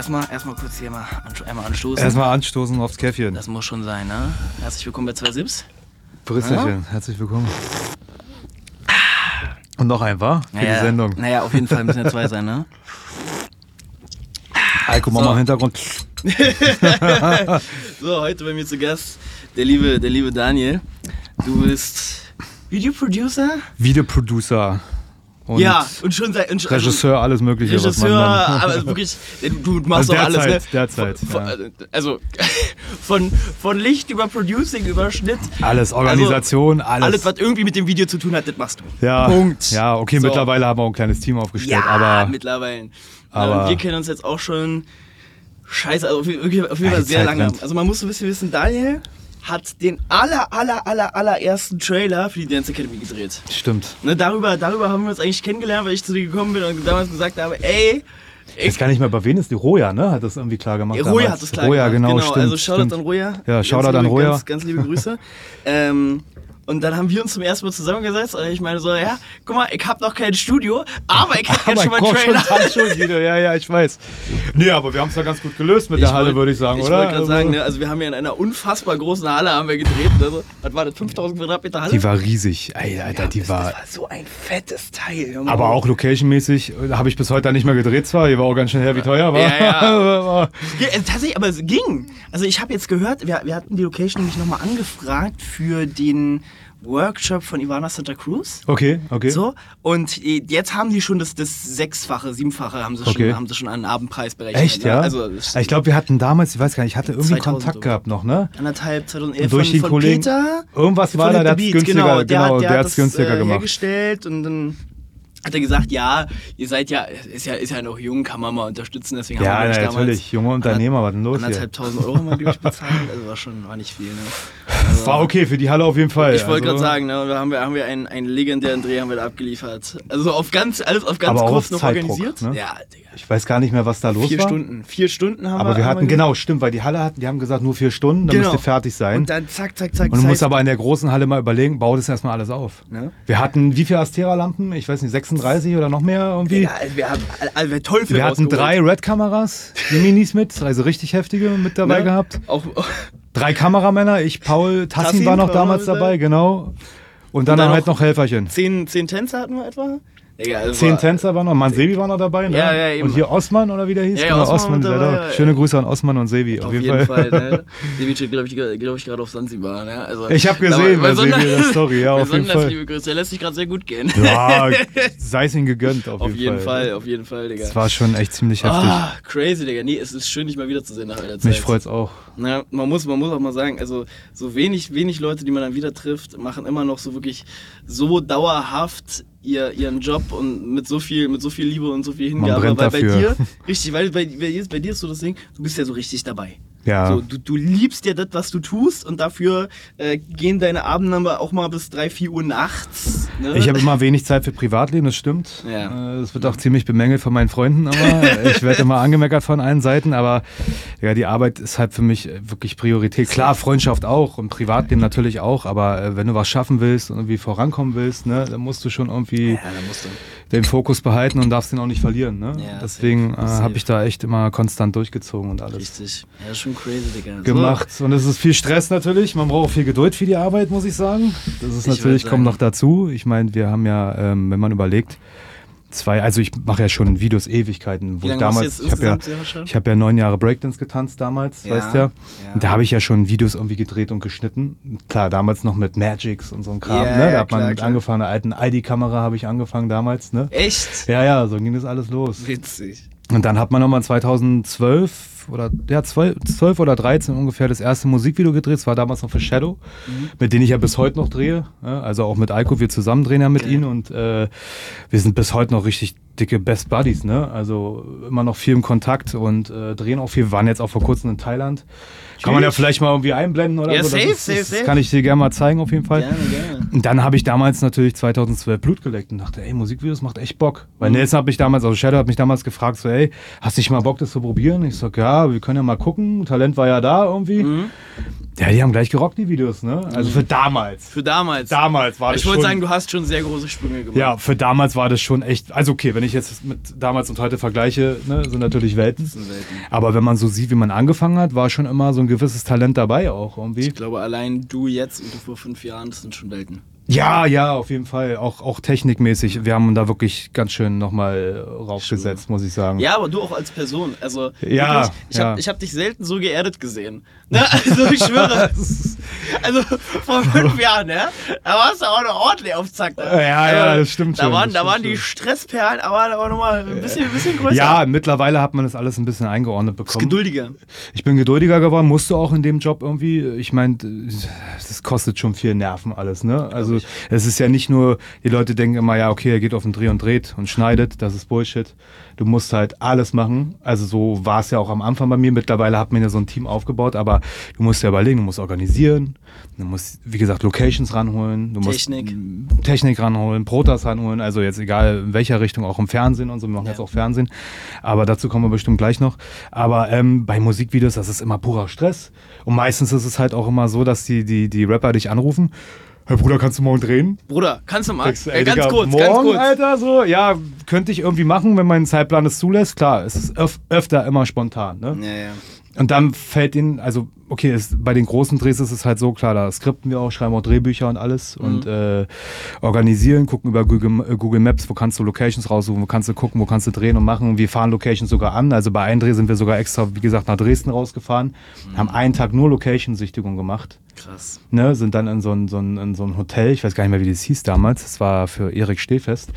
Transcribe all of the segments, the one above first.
erstmal erstmal kurz hier mal einmal anstoßen. Erstmal anstoßen aufs Käffchen. Das muss schon sein, ne? Herzlich willkommen bei zwei Sips. Prösterchen, herzlich willkommen. Und noch ein, war? Für naja, die Sendung. Naja, auf jeden Fall müssen ja zwei sein, ne? Alko, mach So. mal im Hintergrund. So, heute bei mir zu Gast der liebe, der liebe Daniel. Du bist Videoproducer? Videoproducer. Und ja, und schon seit. Und Regisseur, alles Mögliche. was man Regisseur, aber wirklich, du machst Also doch alles, ne? derzeit, Von, ja. von, Also, von, von Licht über Producing, über Schnitt. Alles, Organisation, Also, alles. Alles, was irgendwie mit dem Video zu tun hat, das machst du. ja, Punkt. Ja, okay, So. mittlerweile haben wir auch ein kleines Team aufgestellt, Ja, aber mittlerweile. aber- wir kennen uns jetzt auch schon. Scheiße, also auf jeden Fall sehr lange. Also man muss so ein bisschen wissen, Daniel hat den aller, aller, aller, allerersten Trailer für die Dance Academy gedreht. stimmt. Ne, darüber, darüber haben wir uns eigentlich kennengelernt, weil ich zu dir gekommen bin und damals gesagt habe, ey, Ich weiß gar nicht mehr, bei wen ist die Roja, ne? Hat das irgendwie klar gemacht. Roja damals. hat es klar Roja, gemacht. genau, stimmt. also Shoutout stimmt. an Roja. Ja, Shoutout an Roja. Ganz, ganz liebe Grüße. ähm, und dann haben wir uns zum ersten Mal zusammengesetzt und ich meine so, ja, guck mal, ich habe noch kein Studio, aber ich habe jetzt schon mal ich brauch schon Trailer. Tanzschulvideo, ja, ja, ich weiß. Nee, aber wir haben es da ganz gut gelöst mit der Halle, wollt- würde ich sagen, ich oder? wollte gerade Also, sagen, ne, also wir haben ja in einer unfassbar großen Halle haben wir gedreht. Also, was war das, 5000 Quadratmeter Halle? Die war riesig. Ey, Alter, die das, war. das war so ein fettes Teil. mal Aber auch locationmäßig äh, habe ich bis heute nicht mehr gedreht zwar, hier war auch ganz schön her, wie teuer war. Ja, Ja, tatsächlich, aber es ging. Also ich habe jetzt gehört, wir, wir hatten die Location nämlich nochmal angefragt für den Workshop von Ivana Santa Cruz. okay, okay. So, und äh, jetzt haben die schon das, das Sechsfache, Siebenfache haben sie, schon, Okay. haben sie schon an Abendpreis berechnet. Echt, ja? Also das ich glaube, wir hatten damals, ich weiß gar nicht, ich hatte irgendwie 2000 Kontakt gehabt noch, ne? anderthalb, 2011 Durch von, den von Kollegen- Peter. Irgendwas war da, der hat's Beat, günstiger- genau, der, genau, hat, der, der hat das, günstiger äh, gemacht. hergestellt und dann hat er gesagt, ja, ihr seid ja, ist ja, ist ja noch jung, kann man mal unterstützen, deswegen Ja, haben wir damals natürlich, junge Unternehmer, was denn los hier? anderthalb tausend Euro mal glaube ich bezahlt, also war schon, war nicht viel, ne? Also, War okay für die Halle auf jeden Fall. Ich wollte also, gerade sagen, ne, da haben wir, haben wir einen, einen legendären Dreh haben wir da abgeliefert. Also auf ganz, alles auf ganz Aber kurz noch Zeitdruck, organisiert. ne? Ja, Digga. Ich weiß gar nicht mehr, was da los Vier war. Stunden. Vier Stunden haben Aber wir haben hatten, genau, stimmt, weil die Halle hatten, die haben gesagt, nur vier Stunden, dann Genau. müsst ihr fertig sein. Und dann zack, zack, zack. Und du musst aber in der großen Halle mal überlegen, bau das erstmal alles auf. Ne? Wir hatten wie viele Astera-Lampen? Ich weiß nicht, 36 oder noch mehr irgendwie? Ja, also wir haben also wir Teufel Wir hatten drei Red-Kameras, die Minis mit, also richtig heftige mit dabei Ne? gehabt. Auch, Drei Kameramänner, ich, Paul, Tassin, Tassin war noch damals dabei. genau. Und dann, dann halt noch- noch Helferchen. zehn, zehn Tänzer hatten wir etwa. Digga, also Zehn war- Tänzer waren noch, Mansevi war noch dabei, ne? Ja, ja, eben. Und hier Osman oder wie der hieß? Ja, genau, Osman Osman, dabei, ja Schöne. Grüße an Osman und Sevi, auf, Auf jeden, Fall. ne? Sevi steht, glaube ich, glaube ich gerade auf Sansibar. Ne? Also, Ich hab gesehen bei Sevi in der Story, ja, auf jeden Fall. liebe Grüße. Der lässt sich gerade sehr gut gehen. Ja, sei es ihm gegönnt, auf, auf jeden Fall, auf jeden Fall, Digga. Es war schon echt ziemlich heftig. Ah, crazy, Digga. Nee, es ist schön, dich mal wiederzusehen nach einer Zeit. Mich freut's auch. Na, man, muss, man muss auch mal sagen, also so wenig, wenig Leute, die man dann wieder trifft, machen immer noch so wirklich so dauerhaft ihr, ihren Job und mit so viel, mit so viel Liebe und so viel Hingabe. brennt weil bei dir, richtig, weil bei, bei, dir, bei dir ist so das Ding, du bist ja so richtig dabei. Ja. So, du, du liebst ja das, was du tust und dafür äh, gehen deine Abende aber auch mal bis 3, 4 Uhr nachts. Ne? Ich habe immer wenig Zeit für Privatleben, das stimmt. Ja. Äh, Das wird auch ziemlich bemängelt von meinen Freunden, aber ich werde immer angemeckert von allen Seiten. Aber ja, die Arbeit ist halt für mich wirklich Priorität. Klar, Freundschaft auch und Privatleben natürlich auch, aber äh, wenn du was schaffen willst und irgendwie vorankommen willst, ne, dann musst du schon irgendwie ja, da musst du. Den Fokus behalten und darfst den auch nicht verlieren. Ne? Ja, Deswegen äh, habe ich da echt immer konstant durchgezogen und alles Richtig. Ja, schon crazy, Digga. So. gemacht. Und es ist viel Stress natürlich. Man braucht auch viel Geduld für die Arbeit, muss ich sagen. Das ist Ich natürlich, kommt noch dazu. Ich meine, wir haben ja, ähm, wenn man überlegt, zwei, also ich mache ja schon Videos Ewigkeiten, wo ich damals, ich habe ja, ich habe ja neun Jahre Breakdance getanzt damals, Ja, weißt du ja. ja. Und da habe ich ja schon Videos irgendwie gedreht und geschnitten. Klar, damals noch mit Magics und so ein Kram, Ja, ne? Da hat man mit angefangen, einer alten ID-Kamera habe ich angefangen damals, ne? Echt? Ja, ja, so ging das alles los. Witzig. Und dann hat man nochmal 2012 oder ja, 12, 12 oder 13 ungefähr das erste Musikvideo gedreht. Das war damals noch für Shadow, mit denen ich ja bis heute noch drehe. Also auch mit Aiko, wir zusammen drehen ja mit Okay. ihnen und äh, wir sind bis heute noch richtig dicke Best Buddies. Ne? Also immer noch viel im Kontakt und äh, drehen auch viel. Wir waren jetzt auch vor kurzem in Thailand. Kann man ja vielleicht mal irgendwie einblenden oder Ja, so. safe, das, safe, das safe. kann ich dir gerne mal zeigen auf jeden Fall. Gerne, gerne. Und dann habe ich damals natürlich 2012 Blut geleckt und dachte, ey, Musikvideos macht echt Bock. Mhm. Weil Nelson hat mich damals, also Shadow hat mich damals gefragt, so, ey, hast du nicht mal Bock, das zu probieren? Ich sag, ja, wir können ja mal gucken. Talent war ja da irgendwie. Mhm. Ja, die haben gleich gerockt, die Videos, ne? Also für damals. Für damals. Damals war das ich wollte sagen, du hast schon sehr große Sprünge gemacht. Ja, für damals war das schon echt. Also okay, wenn ich jetzt mit damals und heute vergleiche, ne, sind natürlich Welten. sind Welten. Aber wenn man so sieht, wie man angefangen hat, war schon immer so ein gewisses Talent dabei auch irgendwie. Ich glaube, allein du jetzt und du vor fünf Jahren, das sind schon Welten. Ja, ja, auf jeden Fall. Auch, auch technikmäßig. Wir haben da wirklich ganz schön nochmal raufgesetzt, muss ich sagen. Ja, aber du auch als Person. Also, Ja, wirklich, ich ja. habe hab dich selten so geerdet gesehen. Ne? Also, ich schwöre. also, vor fünf Jahren, ne? Da warst du auch noch ordentlich auf Zack. Ne? Ja, ja, Also, das stimmt Da schon, waren, da waren die. Stressperlen, aber da war nochmal ein bisschen, ein bisschen größer. Ja, mittlerweile hat man das alles ein bisschen eingeordnet Ist bekommen. geduldiger. Ich bin geduldiger geworden, musste auch in dem Job irgendwie. Ich meine, das kostet schon viel Nerven alles, ne? Also es ist ja nicht nur, die Leute denken immer, ja, okay, er geht auf den Dreh und dreht und schneidet, das ist Bullshit. Du musst halt alles machen. Also so war es ja auch am Anfang bei mir. Mittlerweile hat man ja so ein Team aufgebaut, aber du musst ja überlegen, du musst organisieren, du musst, wie gesagt, Locations ranholen, du Technik. musst Technik ranholen, Protas ranholen, also jetzt egal in welcher Richtung, auch im Fernsehen und so, wir machen Ja. jetzt auch Fernsehen, aber dazu kommen wir bestimmt gleich noch. Aber ähm, bei Musikvideos, das ist immer purer Stress und meistens ist es halt auch immer so, dass die, die, die Rapper dich anrufen, Herr Bruder, kannst du morgen drehen? Bruder, kannst du mal? Denkst ey, ganz Digga, kurz, morgen, ganz kurz. Alter, so, ja, könnte ich irgendwie machen, wenn mein Zeitplan es zulässt. Klar, es ist öf öfter immer spontan, ne? Ja, ja. Und dann fällt ihnen, also okay, es, bei den großen Drehs ist es halt so klar, da skripten wir auch, schreiben auch Drehbücher und alles und äh, organisieren, gucken über Google, äh, Google Maps, wo kannst du Locations raussuchen, wo kannst du gucken, wo kannst du drehen und machen. Wir fahren Locations sogar an. Also bei einem Dreh sind wir sogar extra, wie gesagt, nach Dresden rausgefahren, haben einen Tag nur Location-Sichtigung gemacht. Krass. Ne, sind dann in so, ein, so, ein, in so ein Hotel, ich weiß gar nicht mehr, wie das hieß damals, das war für Erik Stehfest.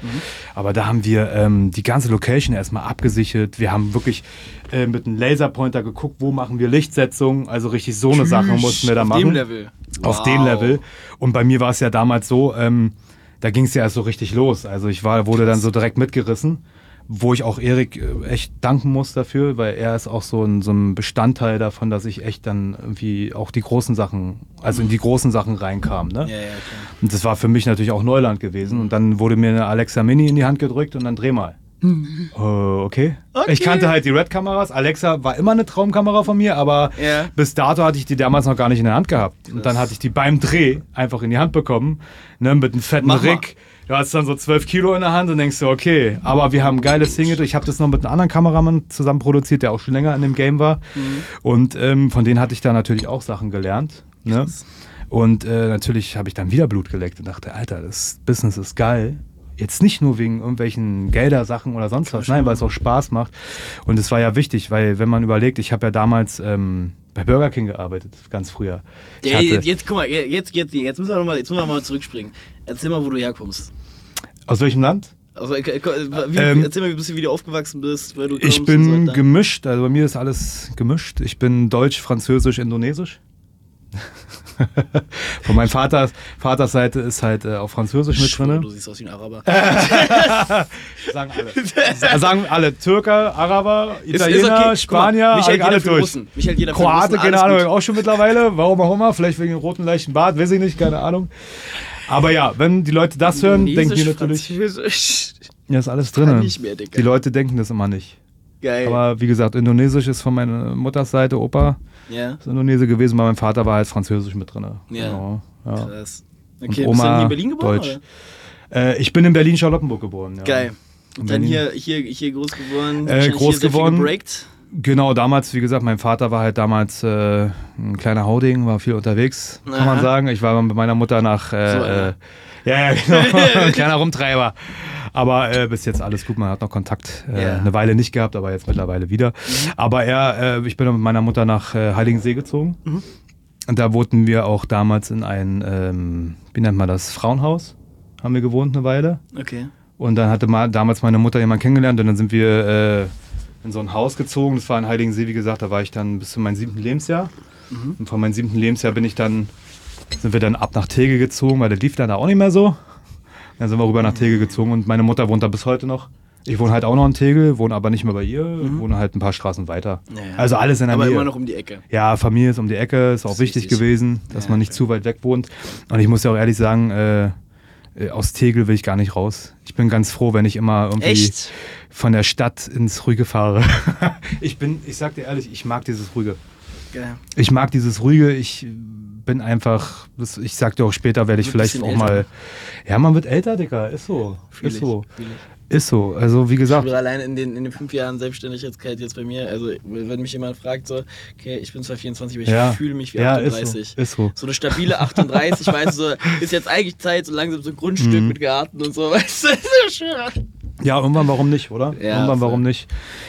Aber da haben wir ähm, die ganze Location erstmal abgesichert. Wir haben wirklich äh, mit einem Laserpointer geguckt, wo machen wir Lichtsetzung. Also richtig so eine Sache mussten wir da Auf machen. dem Level. Auf Wow. dem Level. Und bei mir war es ja damals so, ähm, da ging es ja erst so richtig los. Also ich war, wurde dann so direkt mitgerissen, wo ich auch Erik äh, echt danken muss dafür, weil er ist auch so ein, so ein Bestandteil davon, dass ich echt dann irgendwie auch die großen Sachen, also in die großen Sachen reinkam. Ne? Ja, ja. Und das war für mich natürlich auch Neuland gewesen. Und dann wurde mir eine Alexa Mini in die Hand gedrückt und dann dreh mal. Äh, okay. Okay. Ich kannte halt die Red-Kameras. Alexa war immer eine Traumkamera von mir, aber Ja. bis dato hatte ich die damals noch gar nicht in der Hand gehabt. Und dann hatte ich die beim Dreh einfach in die Hand bekommen, ne, mit einem fetten Mach mal. Du hast dann so 12 Kilo in der Hand und denkst so, okay, aber wir haben ein geiles Single. Ich habe das noch mit einem anderen Kameramann zusammen produziert, der auch schon länger in dem Game war. Und ähm, von denen hatte ich da natürlich auch Sachen gelernt. Ne? Und äh, natürlich habe ich dann wieder Blut geleckt und dachte, Alter, das Business ist geil. Jetzt nicht nur wegen irgendwelchen Geldersachen oder sonst was, nein, weil es auch Spaß macht. Und es war ja wichtig, weil wenn man überlegt, ich habe ja damals ähm, bei Burger King gearbeitet, ganz früher. Ja, jetzt, jetzt, guck mal, jetzt, jetzt, jetzt müssen wir noch mal, jetzt müssen wir mal zurückspringen. Erzähl mal, wo du herkommst. aus welchem Land? Also, äh, wie, Ähm, erzähl mal, wie, bisschen, wie du aufgewachsen bist, du Ich bin so gemischt, also bei mir ist alles gemischt. Ich bin Deutsch, Französisch, Indonesisch. Von meinem Vater, Vaters Seite ist halt äh, auch Französisch mit drin. Du siehst aus wie ein Araber. Sagen alle. Sagen alle Türker, Araber, Italiener, okay. Spanier, mich hält alle durch. Russen. Mich hält jeder Kroate, Russen, keine Ahnung, gut. auch schon mittlerweile. Warum auch immer, vielleicht wegen dem roten leichten Bart, weiß ich nicht, keine Ahnung. Aber ja, wenn die Leute das hören, denken die Indonesisch, natürlich, Französisch. ja, ist alles drin. Die Leute denken das immer nicht. Geil. Aber wie gesagt, Indonesisch ist von meiner Mutters Seite, Opa ja, ist Indonesier gewesen, aber mein Vater war halt Französisch mit drin. Ja. Genau, ja. krass. Und Okay, bist du Oma dann hier in Berlin geboren? Deutsch. Äh, ich bin in Berlin-Charlottenburg geboren. Ja. Geil. Und dann Berlin. hier, hier, hier groß geworden. Äh, groß geworden. gebreakt. Genau, damals, wie gesagt, mein Vater war halt damals äh, ein kleiner Hauding, war viel unterwegs, kann Aha. man sagen. Ich war mit meiner Mutter nach. Äh, So äh, ja, ja, genau. ein kleiner Rumtreiber. Aber äh, bis jetzt alles gut, man hat noch Kontakt. Äh, Ja. Mhm. Eine Weile nicht gehabt, aber jetzt mittlerweile wieder. Aber er, äh, ich bin mit meiner Mutter nach äh, Heiligensee gezogen. Mhm. Und da wohnten wir auch damals in ein, ähm, wie nennt man das, Frauenhaus. Haben wir gewohnt eine Weile. Okay. Und dann hatte mal, damals meine Mutter jemanden kennengelernt und dann sind wir äh, in so ein Haus gezogen. Das war in Heiligensee, wie gesagt, da war ich dann bis zu meinem siebten Lebensjahr. Und von meinem siebten Lebensjahr bin ich dann, sind wir dann ab nach Tegel gezogen, weil der lief dann da auch nicht mehr so. Dann sind wir rüber nach Tegel gezogen und meine Mutter wohnt da bis heute noch. Ich wohne halt auch noch in Tegel, wohne aber nicht mehr bei ihr, wohne halt ein paar Straßen weiter. Naja. Also alles in der Aber Nähe. immer noch um die Ecke. Ja, Familie ist um die Ecke, ist auch ist wichtig wichtig. gewesen, dass Ja, man nicht okay. zu weit weg wohnt. Und ich muss ja auch ehrlich sagen, äh, aus Tegel will ich gar nicht raus. Ich bin ganz froh, wenn ich immer irgendwie Echt? von der Stadt ins Ruhige fahre. ich bin, ich sag dir ehrlich, ich mag dieses Ruhige. Geil. Ich mag dieses ruhige, ich bin einfach, ich sag dir auch später, werde ich vielleicht auch bisschen mal. Ja, man wird älter, Dicker, ist so. Fühl ist ich, so. ich. Ist so. Also wie Ich gesagt, bin allein in den, in den fünf Jahren Selbstständigkeit jetzt bei mir, also wenn mich jemand fragt, so, okay, ich bin zwar 24, aber ich Ja. fühle mich wie Ja, ist so, 38. ist so. So eine stabile 38, weißt du, so, ist jetzt eigentlich Zeit, so langsam so ein Grundstück Mhm. mit Garten und so, weißt du, ist ja schön. ja, irgendwann warum nicht, oder? Ja, irgendwann warum nicht.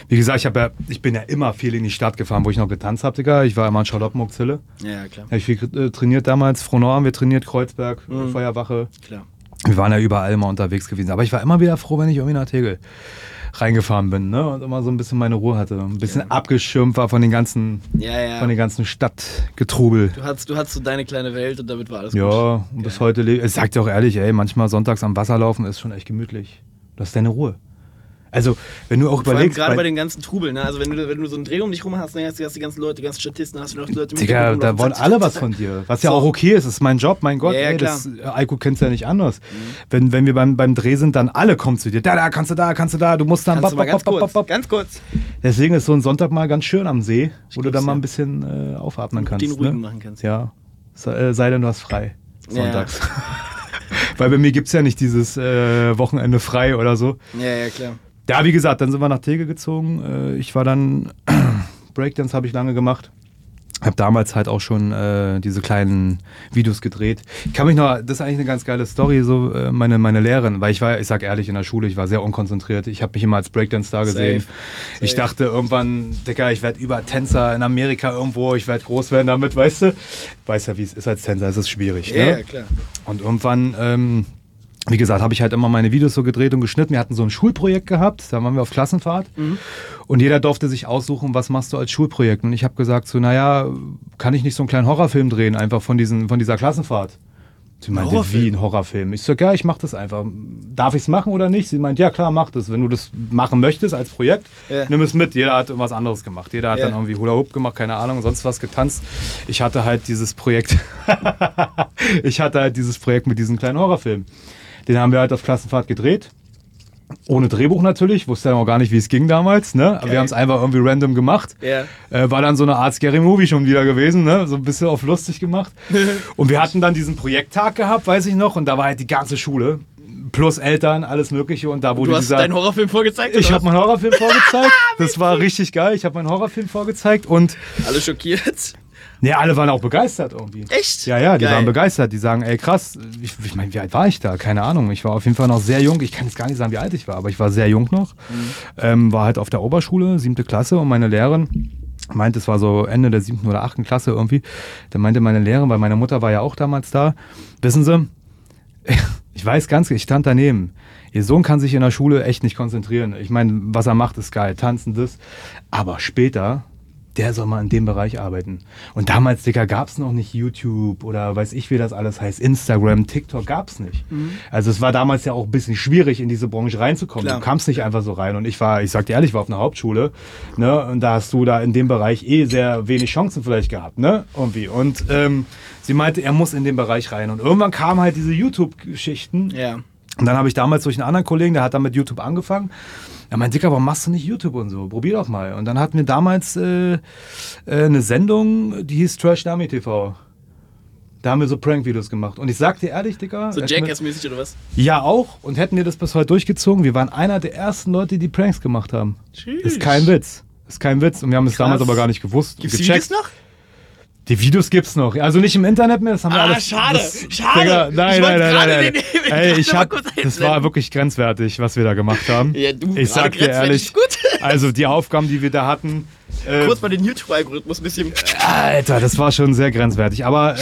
Wie gesagt, ich, ja, ich bin ja immer viel in die Stadt gefahren, wo ich noch getanzt habe, Digga. Ich war immer in Charlottenburg-Zille. Ja, klar, Habe ich viel äh, trainiert damals. Frohnau haben wir trainiert, Kreuzberg, Mhm. Feuerwache. klar. Wir waren ja überall immer unterwegs gewesen. Aber ich war immer wieder froh, wenn ich irgendwie nach Tegel reingefahren bin ne? und immer so ein bisschen meine Ruhe hatte. Ein bisschen Ja. abgeschirmt war von den ganzen, Ja, ja. von den ganzen Stadtgetrubel. Du hattest, du hattest so deine kleine Welt und damit war alles gut. Ja, und bis heute lebe ich. sag dir auch ehrlich, ey, manchmal sonntags am Wasser laufen ist schon echt gemütlich. Du hast deine Ruhe. Also, wenn du auch Vor überlegst. gerade bei- bei den ganzen Trubel, ne? Also wenn du, wenn du so einen Dreh um dich rum hast, dann hast du die ganzen Leute, die ganzen Statisten, hast du noch die Leute mit Digga, da wollen alle was von dir. Was ja So. auch okay ist, ist mein Job, mein Gott, Ja, ja, ey. Mhm. das, Alko kennst ja nicht anders. Wenn, wenn wir beim, beim Dreh sind, dann alle kommen zu dir. Da, da, kannst du da, kannst du da, du musst dann. Kannst mal bop, ganz bop, bop, kurz, bop. ganz kurz Deswegen ist so ein Sonntag mal ganz schön am See, wo du dann mal ein bisschen äh, aufatmen kannst. den ruhigen ne? machen kannst. Ja. Sei, äh, sei denn, du hast frei. Ja. Sonntags. Weil bei mir gibt es ja nicht dieses äh, Wochenende frei oder so. Ja, ja, klar. Ja, wie gesagt, dann sind wir nach Tegel gezogen. Äh, ich war dann, Breakdance habe ich lange gemacht. Habe damals halt auch schon äh, diese kleinen Videos gedreht. Ich kann mich noch, das ist eigentlich eine ganz geile Story, so äh, meine, meine Lehrerin, weil ich war, ich sag ehrlich, in der Schule, ich war sehr unkonzentriert. Ich habe mich immer als Breakdance-Star gesehen. Safe. Ich Safe. dachte irgendwann, Digga, ich werde über Tänzer in Amerika irgendwo, ich werde groß werden damit, weißt du? Weiß ja, wie es ist als Tänzer, es ist schwierig. Ja, ne? ja, klar. Und irgendwann, ähm, wie gesagt, habe ich halt immer meine Videos so gedreht und geschnitten. Wir hatten so ein Schulprojekt gehabt, da waren wir auf Klassenfahrt. Und jeder durfte sich aussuchen, was machst du als Projekt. Und ich habe gesagt, so, naja, kann ich nicht so einen kleinen Horrorfilm drehen, einfach von, diesen, von dieser Klassenfahrt? Sie meinte, Horrorfilm? wie ein Horrorfilm? Ich sag, ja, ich mach das einfach. Darf ich es machen oder nicht? Sie meint, ja klar, mach das. Wenn du das machen möchtest als Projekt, Ja. nimm es mit. Jeder hat irgendwas anderes gemacht. Jeder hat Ja. dann irgendwie Hula Hoop gemacht, keine Ahnung, sonst was getanzt. Ich hatte halt dieses Projekt. ich hatte halt dieses Projekt mit diesem kleinen Horrorfilm. Den haben wir halt auf Klassenfahrt gedreht. Ohne Drehbuch natürlich, wusste ja noch gar nicht, wie es ging damals. Ne? Aber Geil. wir haben es einfach irgendwie random gemacht. Ja. Äh, war dann so eine Art Scary Movie schon wieder gewesen, ne? so ein bisschen auf lustig gemacht. und wir hatten dann diesen Projekttag gehabt, weiß ich noch, und da war halt die ganze Schule, plus Eltern, alles Mögliche. Und da wurde Du hast dieser. deinen Horrorfilm vorgezeigt? ich habe meinen Horrorfilm vorgezeigt. Das war richtig geil. Ich habe meinen Horrorfilm vorgezeigt und? Alle schockiert. Ne, alle waren auch begeistert irgendwie. Echt? Ja, ja, die Geil. waren begeistert. Die sagen, ey krass, ich, ich meine, wie alt war ich da? Keine Ahnung. Ich war auf jeden Fall noch sehr jung. Ich kann jetzt gar nicht sagen, wie alt ich war, aber ich war sehr jung noch. Ähm, war halt auf der Oberschule, siebte Klasse und meine Lehrerin meinte, es war so Ende der siebten oder achten Klasse irgendwie. Da meinte meine Lehrerin, weil meine Mutter war ja auch damals da, wissen Sie, ich weiß ganz, ich stand daneben. Ihr Sohn kann sich in der Schule echt nicht konzentrieren. Ich meine, was er macht, ist geil, tanzen, das. Aber später, der soll mal in dem Bereich arbeiten. Und damals, Digga, gab es noch nicht YouTube oder weiß ich, wie das alles heißt. Instagram, TikTok gab es nicht. Also es war damals ja auch ein bisschen schwierig, in diese Branche reinzukommen. Klar. Du kamst nicht einfach so rein. Und ich war, ich sag dir ehrlich, ich war auf einer Hauptschule. Ne? Und da hast du da in dem Bereich eh sehr wenig Chancen vielleicht gehabt. Ne? Irgendwie. Und ähm, sie meinte, er muss in den Bereich rein. Und irgendwann kamen halt diese YouTube-Geschichten. Ja. Und dann habe ich damals durch einen anderen Kollegen, der hat dann mit YouTube angefangen. Er meinte, Dicker, warum machst du nicht YouTube und so? Probier doch mal. Und dann hatten wir damals äh, äh, eine Sendung, die hieß Trash Dummy TV. Da haben wir so Prank-Videos gemacht. Und ich sag dir ehrlich, Dicker. So Jackass-mäßig oder was? Ja, auch. Und hätten wir das bis heute durchgezogen, wir waren einer der ersten Leute, die Pranks gemacht haben. Tschüss. Ist kein Witz. Ist kein Witz. Und wir haben es damals aber gar nicht gewusst. und Gibt's die gecheckt. Videos noch? Die Videos gibt's noch. Also nicht im Internet mehr, das haben wir Ah, alles. schade. Das, Schade. Digga, Ich nein, wollte nein, nein, nein, den- nein. ich Ey, ich hab, das war wirklich grenzwertig, was wir da gemacht haben. Ja, du, ich sag dir ehrlich, also die Aufgaben, die wir da hatten, äh, Kurz mal den YouTube-Algorithmus ein bisschen. Alter, das war schon sehr grenzwertig. Aber äh,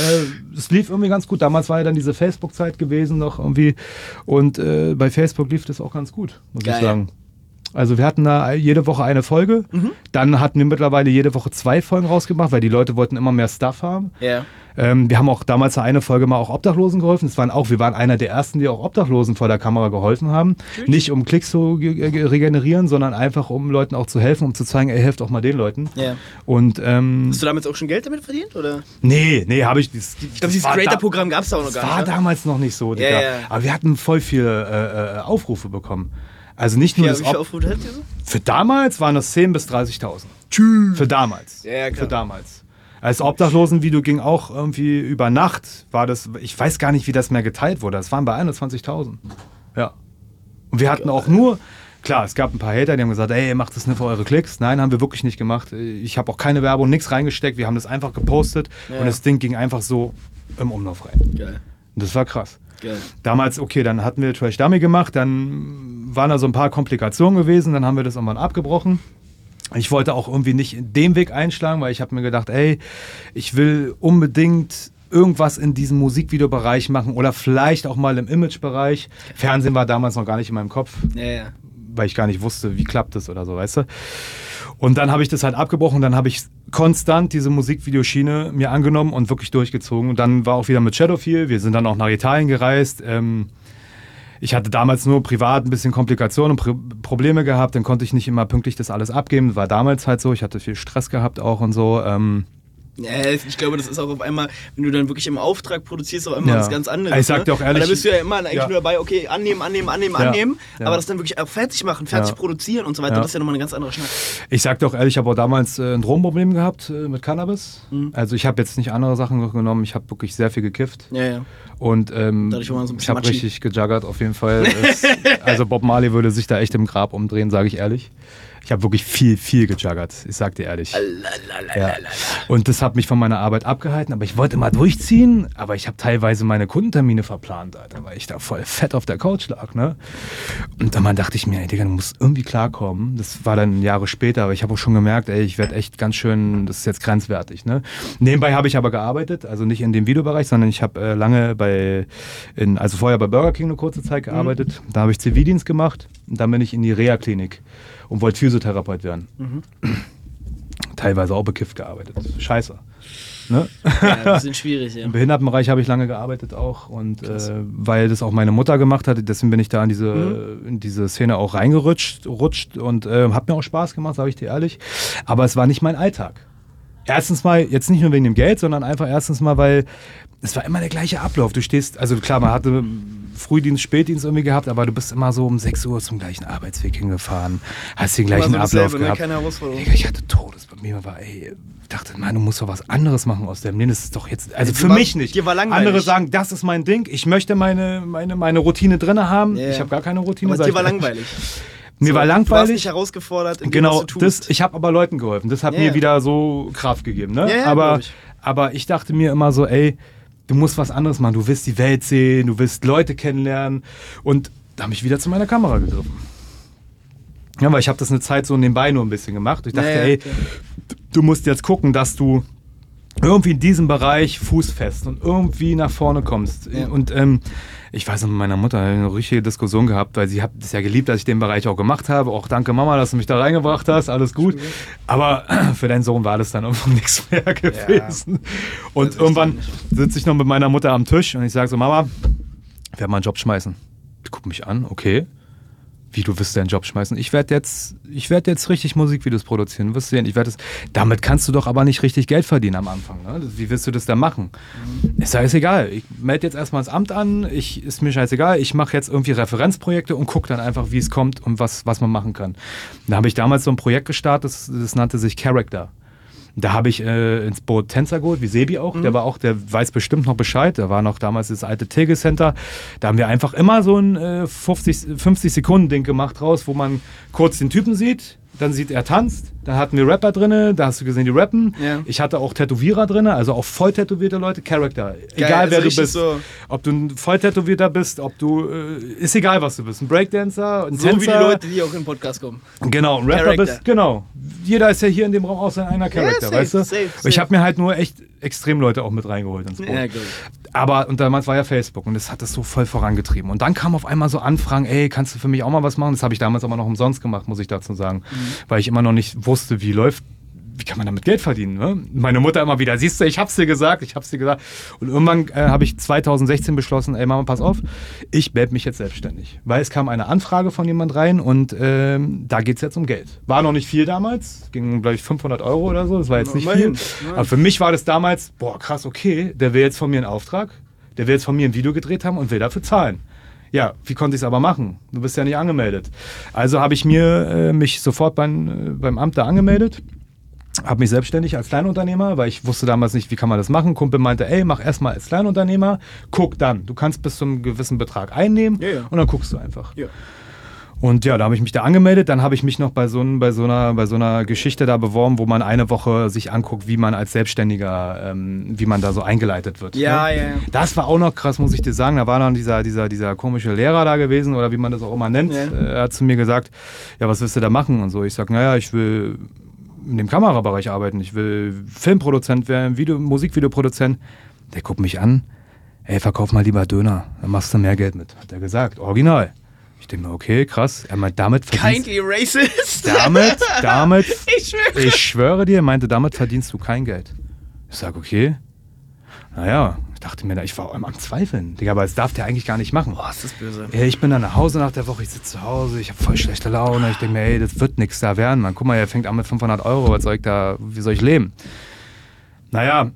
es lief irgendwie ganz gut. Damals war ja dann diese Facebook-Zeit gewesen noch irgendwie. Und äh, bei Facebook lief das auch ganz gut, muss Geil. ich sagen. Also wir hatten da jede Woche eine Folge. Mhm. Dann hatten wir mittlerweile jede Woche zwei Folgen rausgemacht, weil die Leute wollten immer mehr Stuff haben. Ja. Ähm, wir haben auch damals eine Folge mal auch Obdachlosen geholfen. Das waren auch, wir waren einer der ersten, die auch Obdachlosen vor der Kamera geholfen haben. Nicht um Klicks zu ge- ge- regenerieren, sondern einfach um Leuten auch zu helfen, um zu zeigen, ey, helft auch mal den Leuten. Ja. Und ähm, Hast du damals auch schon Geld damit verdient? Oder? nee, nee, habe ich. Das, Ich glaube, dieses Creator-Programm gab es da auch noch gar war nicht. ne? damals noch nicht so, Digga. Ja, ja. Aber wir hatten voll viele äh, äh, Aufrufe bekommen. Also nicht nur Ja, das wie viele Ob Aufrufe hattet ihr so? Für damals waren das 10.000 bis 30.000. Für damals. Ja, ja, klar. Für damals. Als Obdachlosenvideo ging auch irgendwie über Nacht, war das, ich weiß gar nicht, wie das mehr geteilt wurde. Das waren bei 21.000. Ja. Und wir hatten auch nur, klar, es gab ein paar Hater, die haben gesagt, ey, macht das nur für eure Klicks. Nein, haben wir wirklich nicht gemacht. Ich habe auch keine Werbung, nichts reingesteckt. Wir haben das einfach gepostet Ja. und das Ding ging einfach so im Umlauf rein. Geil. Und das war krass. Geil. Damals, okay, dann hatten wir Trash Dummy gemacht, dann waren da so ein paar Komplikationen gewesen, dann haben wir das irgendwann abgebrochen. Ich wollte auch irgendwie nicht den Weg einschlagen, weil ich habe mir gedacht, ey, ich will unbedingt irgendwas in diesem Musikvideobereich machen oder vielleicht auch mal im Imagebereich. Fernsehen war damals noch gar nicht in meinem Kopf, Ja, ja. weil ich gar nicht wusste, wie klappt das oder so, weißt du. Und dann habe ich das halt abgebrochen, dann habe ich konstant diese Musikvideoschiene mir angenommen und wirklich durchgezogen. Und dann war auch wieder mit Shadowfield, wir sind dann auch nach Italien gereist. Ähm, ich hatte damals nur privat ein bisschen Komplikationen und Pro Probleme gehabt, dann konnte ich nicht immer pünktlich das alles abgeben. War damals halt so, ich hatte viel Stress gehabt auch und so. Ähm, Ja, ich glaube, das ist auch auf einmal, wenn du dann wirklich im Auftrag produzierst, auch immer Ja. was ganz anderes. Ich sag ne? dir auch ehrlich- da bist du ja immer eigentlich Ja. nur dabei, okay, annehmen, annehmen, annehmen, Ja. annehmen, aber das dann wirklich auch fertig machen, fertig produzieren und so weiter, das ist ja nochmal eine ganz andere Schnack. Ich sag dir auch ehrlich, ich habe auch damals äh, ein Drogenproblem gehabt äh, mit Cannabis. Mhm. Also ich habe jetzt nicht andere Sachen genommen, ich habe wirklich sehr viel gekifft. Ja, ja. Und ähm, Dadurch war man so ein ich habe richtig gejuggert auf jeden Fall. Es, also Bob Marley würde sich da echt im Grab umdrehen, sage ich ehrlich. Ich habe wirklich viel, viel gejuggert. Ich sag dir ehrlich. Ja. Und das hat mich von meiner Arbeit abgehalten, aber ich wollte mal durchziehen, aber ich habe teilweise meine Kundentermine verplant, Alter, weil ich da voll fett auf der Couch lag, ne? Und dann dachte ich mir, ey, Digga, du musst irgendwie klarkommen. Das war dann Jahre später, aber ich habe auch schon gemerkt, ey, ich werde echt ganz schön, das ist jetzt grenzwertig, ne? Nebenbei habe ich aber gearbeitet, also nicht in dem Videobereich, sondern ich habe äh, lange bei, in, also vorher bei Burger King eine kurze Zeit gearbeitet. Da habe ich Zivildienst gemacht und dann bin ich in die Reha-Klinik und wollte Physiotherapeut werden. Teilweise auch bekifft gearbeitet. Scheiße. Ne? ja, ein bisschen schwierig, ja. Im Behindertenbereich habe ich lange gearbeitet auch und äh, weil das auch meine Mutter gemacht hat, deswegen bin ich da in diese, in diese Szene auch reingerutscht rutscht und äh, hat mir auch Spaß gemacht, sage ich dir ehrlich. Aber es war nicht mein Alltag. Erstens mal, jetzt nicht nur wegen dem Geld, sondern einfach erstens mal, weil es war immer der gleiche Ablauf. Du stehst, also klar, man hatte Frühdienst, Spätdienst irgendwie gehabt, aber du bist immer so um 6 Uhr zum gleichen Arbeitsweg hingefahren, hast den gleichen Immer so Ablauf dasselbe, ne? gehabt. Keine Herausforderung. Digga, ich hatte Todes bei mir war, ey, dachte, Mann, du musst doch was anderes machen aus deinem Leben. Das ist doch jetzt, also Dir für war- mich nicht. langweilig. Andere sagen, das ist mein Ding. Ich möchte meine, meine, meine Routine drin haben. Ja. Ich habe gar keine Routine. Aber dir war langweilig. Mir So, war Du warst langweilig. nicht herausgefordert in dem, Genau, du das, ich habe aber Leuten geholfen. Das hat Ja, mir wieder so Kraft gegeben. Ne? Ja, aber, ich. aber ich dachte mir immer so, ey, du musst was anderes machen. Du willst die Welt sehen, du willst Leute kennenlernen. Und da habe ich wieder zu meiner Kamera gegriffen. Ja, weil ich habe das eine Zeit so nebenbei nur ein bisschen gemacht. Ich dachte, Ja, ja, ey, klar. du musst jetzt gucken, dass du irgendwie in diesem Bereich fußfest und irgendwie nach vorne kommst. Ja. Und ähm, ich weiß noch, mit meiner Mutter eine richtige Diskussion gehabt, weil sie hat es ja geliebt, dass ich den Bereich auch gemacht habe. Auch danke Mama, dass du mich da reingebracht hast, alles gut. Aber für deinen Sohn war das dann irgendwann nichts mehr gewesen. Und Das irgendwann sitze ich noch mit meiner Mutter am Tisch und ich sage so, Mama, ich werde mal einen Job schmeißen. Die guckt mich an, okay. Wie du wirst deinen Job schmeißen? Ich werde jetzt, ich werde jetzt richtig Musikvideos produzieren. Du wirst sehen, ich werde das. Damit kannst du doch aber nicht richtig Geld verdienen am Anfang. Ne? Wie willst du das da machen? Ist sage, ist egal. Ich melde jetzt erstmal ins Amt an. Ich ist mir scheißegal. Ich mache jetzt irgendwie Referenzprojekte und gucke dann einfach, wie es kommt und was, was man machen kann. Da habe ich damals so ein Projekt gestartet, das, das nannte sich Character. Da habe ich äh, ins Boot Tänzer geholt, wie Sebi auch. Der war auch, der weiß bestimmt noch Bescheid. Da war noch damals das alte Tegel Center. Da haben wir einfach immer so ein äh, 50, 50 Sekunden Ding gemacht raus, wo man kurz den Typen sieht, dann sieht er tanzt. Da hatten wir Rapper drinne, da hast du gesehen, die rappen. Ja. Ich hatte auch Tätowierer drinne, also auch voll tätowierte Leute, Charakter. Egal Geil, wer also du bist. so- Ob du ein Volltätowierter bist, ob du, äh, ist egal was du bist. Ein Breakdancer, ein So Tänzer. wie die Leute, die auch im Podcast kommen. Genau, ein Rapper Charakter. bist, genau. Jeder ist ja hier in dem Raum auch sein eigener Charakter, safe, weißt du? safe, Und Ich safe. habe mir halt nur echt extrem Leute auch mit reingeholt ins Boot. Ja, glaub Aber, und damals war ja Facebook und das hat das so voll vorangetrieben. Und dann kam auf einmal so Anfragen, ey, kannst du für mich auch mal was machen? Das habe ich damals aber noch umsonst gemacht, muss ich dazu sagen. Mhm. Weil ich immer noch nicht wusste, wie läuft, wie kann man damit Geld verdienen? Ne? Meine Mutter immer wieder, siehst du, ich hab's dir gesagt, ich hab's dir gesagt. Und irgendwann äh, habe ich 2016 beschlossen, ey Mama, pass auf, ich melde mich jetzt selbstständig. Weil es kam eine Anfrage von jemand rein und ähm, da geht's jetzt um Geld. War noch nicht viel damals, ging glaube ich 500 Euro oder so, das war jetzt nicht viel. Aber für mich war das damals, boah krass, okay, der will jetzt von mir einen Auftrag, der will jetzt von mir ein Video gedreht haben und will dafür zahlen. Ja, wie konnte ich es aber machen? Du bist ja nicht angemeldet. Also habe ich mir äh, mich sofort beim, äh, beim Amt da angemeldet habe mich selbstständig als Kleinunternehmer, weil ich wusste damals nicht, wie kann man das machen. Kumpel meinte, ey, mach erstmal als Kleinunternehmer, guck dann. Du kannst bis zu einem gewissen Betrag einnehmen Ja, ja. und dann guckst du einfach. Ja. Und ja, da habe ich mich da angemeldet. Dann habe ich mich noch bei so, bei, so einer, bei so einer Geschichte da beworben, wo man eine Woche sich anguckt, wie man als Selbstständiger, ähm, wie man da so eingeleitet wird. Ja, ne? ja, ja. Das war auch noch krass, muss ich dir sagen. Da war dann dieser, dieser, dieser komische Lehrer da gewesen oder wie man das auch immer nennt. Ja. Äh, Er hat zu mir gesagt, ja, was willst du da machen? Und so. Ich sag, naja, ich will in dem Kamerabereich arbeiten. Ich will Filmproduzent werden, Video, Musikvideoproduzent. Der guckt mich an. Ey, verkauf mal lieber Döner. Dann machst du mehr Geld mit. Hat er gesagt. Original. Ich denke mir, okay, krass. Er meint, damit verdienst Kindly racist. damit, damit, Ich schwöre. ich schwöre dir, er meinte, damit verdienst du kein Geld. Ich sag, okay. Naja, ich dachte mir, ich war auch immer am Zweifeln. Digga, aber das darf der eigentlich gar nicht machen. Boah, ist das böse. Ich bin dann nach Hause nach der Woche, ich sitze zu Hause, ich habe voll schlechte Laune. Ich denke mir, ey, das wird nichts da werden. Man, guck mal, er fängt an mit 500 Euro, was soll ich da, wie soll ich leben? Naja,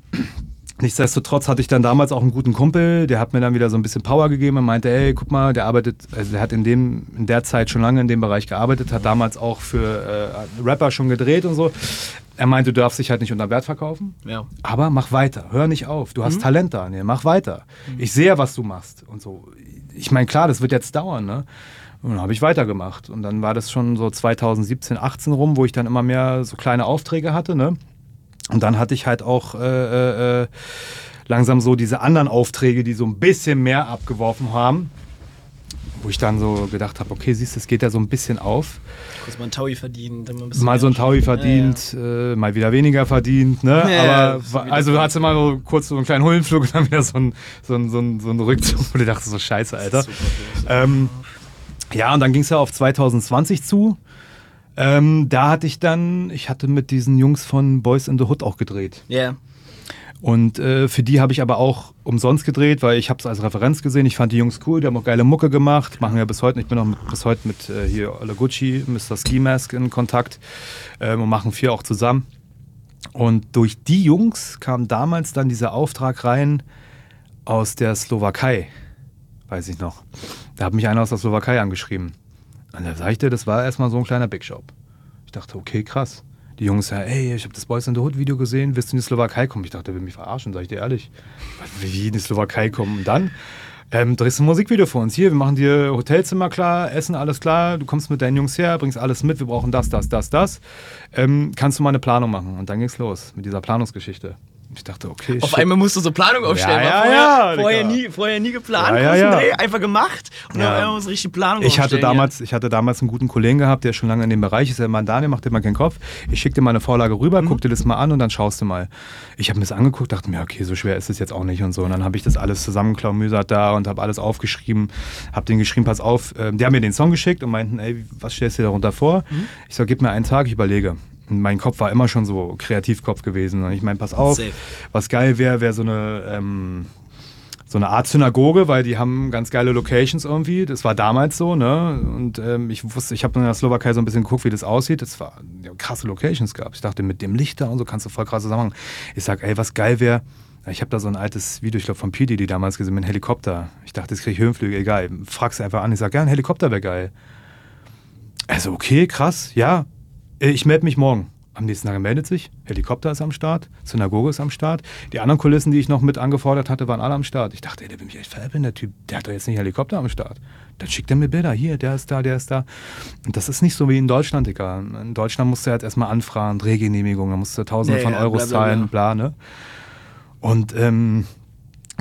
nichtsdestotrotz hatte ich dann damals auch einen guten Kumpel, der hat mir dann wieder so ein bisschen Power gegeben und meinte, ey, guck mal, der arbeitet, also der hat in, dem, in der Zeit schon lange in dem Bereich gearbeitet, hat damals auch für äh, Rapper schon gedreht und so. Er meinte, du darfst dich halt nicht unter Wert verkaufen. Ja. Aber mach weiter, hör nicht auf. Du hast Talent da, ne? mach weiter. Ich sehe, was du machst und so. Ich meine, klar, das wird jetzt dauern, ne? Und dann habe ich weitergemacht. Und dann war das schon so 2017, 18 rum, wo ich dann immer mehr so kleine Aufträge hatte, ne? Und dann hatte ich halt auch äh, äh, äh, langsam so diese anderen Aufträge, die so ein bisschen mehr abgeworfen haben. Wo ich dann so gedacht habe, okay, siehst du, es geht ja so ein bisschen auf. Kurz mal ein Taui verdient. Dann mal, ein bisschen Mal so ein Taui verdient, Äh, mal wieder weniger verdient, ne? Ja, ja, Aber also hattest immer so kurz so einen kleinen Höhlenflug und dann wieder so ein, so ein, so ein, so ein Rückzug, wo du dachtest, so scheiße, Alter. Ähm, ja, und dann ging es ja auf 2020 zu. Ähm, da hatte ich dann, ich hatte mit diesen Jungs von Boys in the Hood auch gedreht. Ja. Und äh, für die habe ich aber auch umsonst gedreht, weil ich habe es als Referenz gesehen. Ich fand die Jungs cool, die haben auch geile Mucke gemacht, machen ja bis heute. Ich bin auch bis heute mit äh, hier Ola Gucci, Mr. Ski Mask in Kontakt ähm, und machen viel auch zusammen. Und durch die Jungs kam damals dann dieser Auftrag rein aus der Slowakei, weiß ich noch. Da hat mich einer aus der Slowakei angeschrieben. Und da sag ich dir, das war erstmal so ein kleiner Big Shop. Ich dachte, okay, krass. Die Jungs sagen, ey, ich habe das Boys in the Hood Video gesehen, willst du in die Slowakei kommen? Ich dachte, der will mich verarschen, sag ich dir ehrlich. Wie in die Slowakei kommen? Und dann ähm, drehst du ein Musikvideo für uns. Hier, wir machen dir Hotelzimmer klar, Essen, alles klar. Du kommst mit deinen Jungs her, bringst alles mit, wir brauchen das, das, das, das. Ähm, kannst du mal eine Planung machen? Und dann ging's los mit dieser Planungsgeschichte. Ich dachte, okay, Auf shit. einmal musst du so Planung aufstellen. Ja, vorher, ja, vorher, nie, vorher nie geplant, Ja, ja. Dreh, einfach gemacht und Ja. dann einmal so richtig Planung Ich hatte, damals, ich hatte damals einen guten Kollegen gehabt, der schon lange in dem Bereich ist. Der Mann Daniel macht dir mal keinen Kopf. Ich schicke dir mal eine Vorlage rüber, Mhm. guck dir das mal an und dann schaust du mal. Ich habe mir das angeguckt, dachte mir, okay, so schwer ist es jetzt auch nicht und so. Und dann habe ich das alles zusammenklaumüsert da und habe alles aufgeschrieben, habe den geschrieben, pass auf. Ähm, Die haben mir den Song geschickt und meinten, ey, was stellst du dir darunter vor? Mhm. Ich sag, gib mir einen Tag, ich überlege. Mein Kopf war immer schon so Kreativkopf gewesen. Und ich meine, pass auf, Safe. was geil wäre, wäre so eine ähm, so eine Art Synagoge, weil die haben ganz geile Locations irgendwie. Das war damals so, ne? Und ähm, ich wusste, ich habe in der Slowakei so ein bisschen geguckt, wie das aussieht. Es war ja, krasse Locations gab. Ich dachte, mit dem Licht da und so kannst du voll krass zusammen. Ich sag, ey, was geil wäre. Ich habe da so ein altes Video, ich glaube von Pidi, die damals gesehen mit einem Helikopter. Ich dachte, jetzt kriege ich Höhenflüge, egal. Frag's einfach an. Ich sag, ja, ein Helikopter wäre geil. Also, okay, krass, ja. Äh, Ich melde mich morgen. Am nächsten Tag meldet sich, Helikopter ist am Start, Synagoge ist am Start. Die anderen Kulissen, die ich noch mit angefordert hatte, waren alle am Start. Ich dachte, ey, der will mich echt veräppeln, der Typ. Der hat doch jetzt nicht Helikopter am Start. Dann schickt er mir Bilder. Hier, der ist da, der ist da. Und das ist nicht so wie in Deutschland, Digga. In Deutschland musst du jetzt erstmal anfragen, Drehgenehmigung, da musst du Tausende Ja, von ja, Euros bla, bla, zahlen, bla, ne? Und ähm,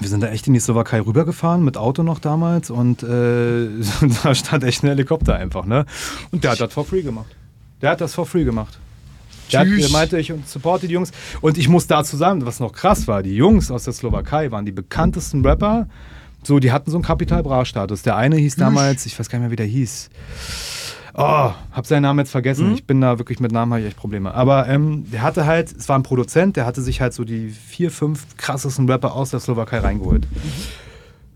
wir sind da echt in die Slowakei rübergefahren, mit Auto noch damals. Und äh, da stand echt ein Helikopter einfach, ne? Und der hat das for free gemacht. Der hat das for free gemacht. Der, hat, der meinte, ich supporte die Jungs. Und ich muss dazu sagen, was noch krass war, die Jungs aus der Slowakei waren die bekanntesten Rapper. So, die hatten so einen Kapital Bra-Status. Der eine hieß damals, ich weiß gar nicht mehr, wie der hieß. Oh, hab seinen Namen jetzt vergessen. Ich bin da wirklich mit Namen habe ich echt Probleme. Aber ähm, der hatte halt, es war ein Produzent, der hatte sich halt so die vier, fünf krassesten Rapper aus der Slowakei reingeholt.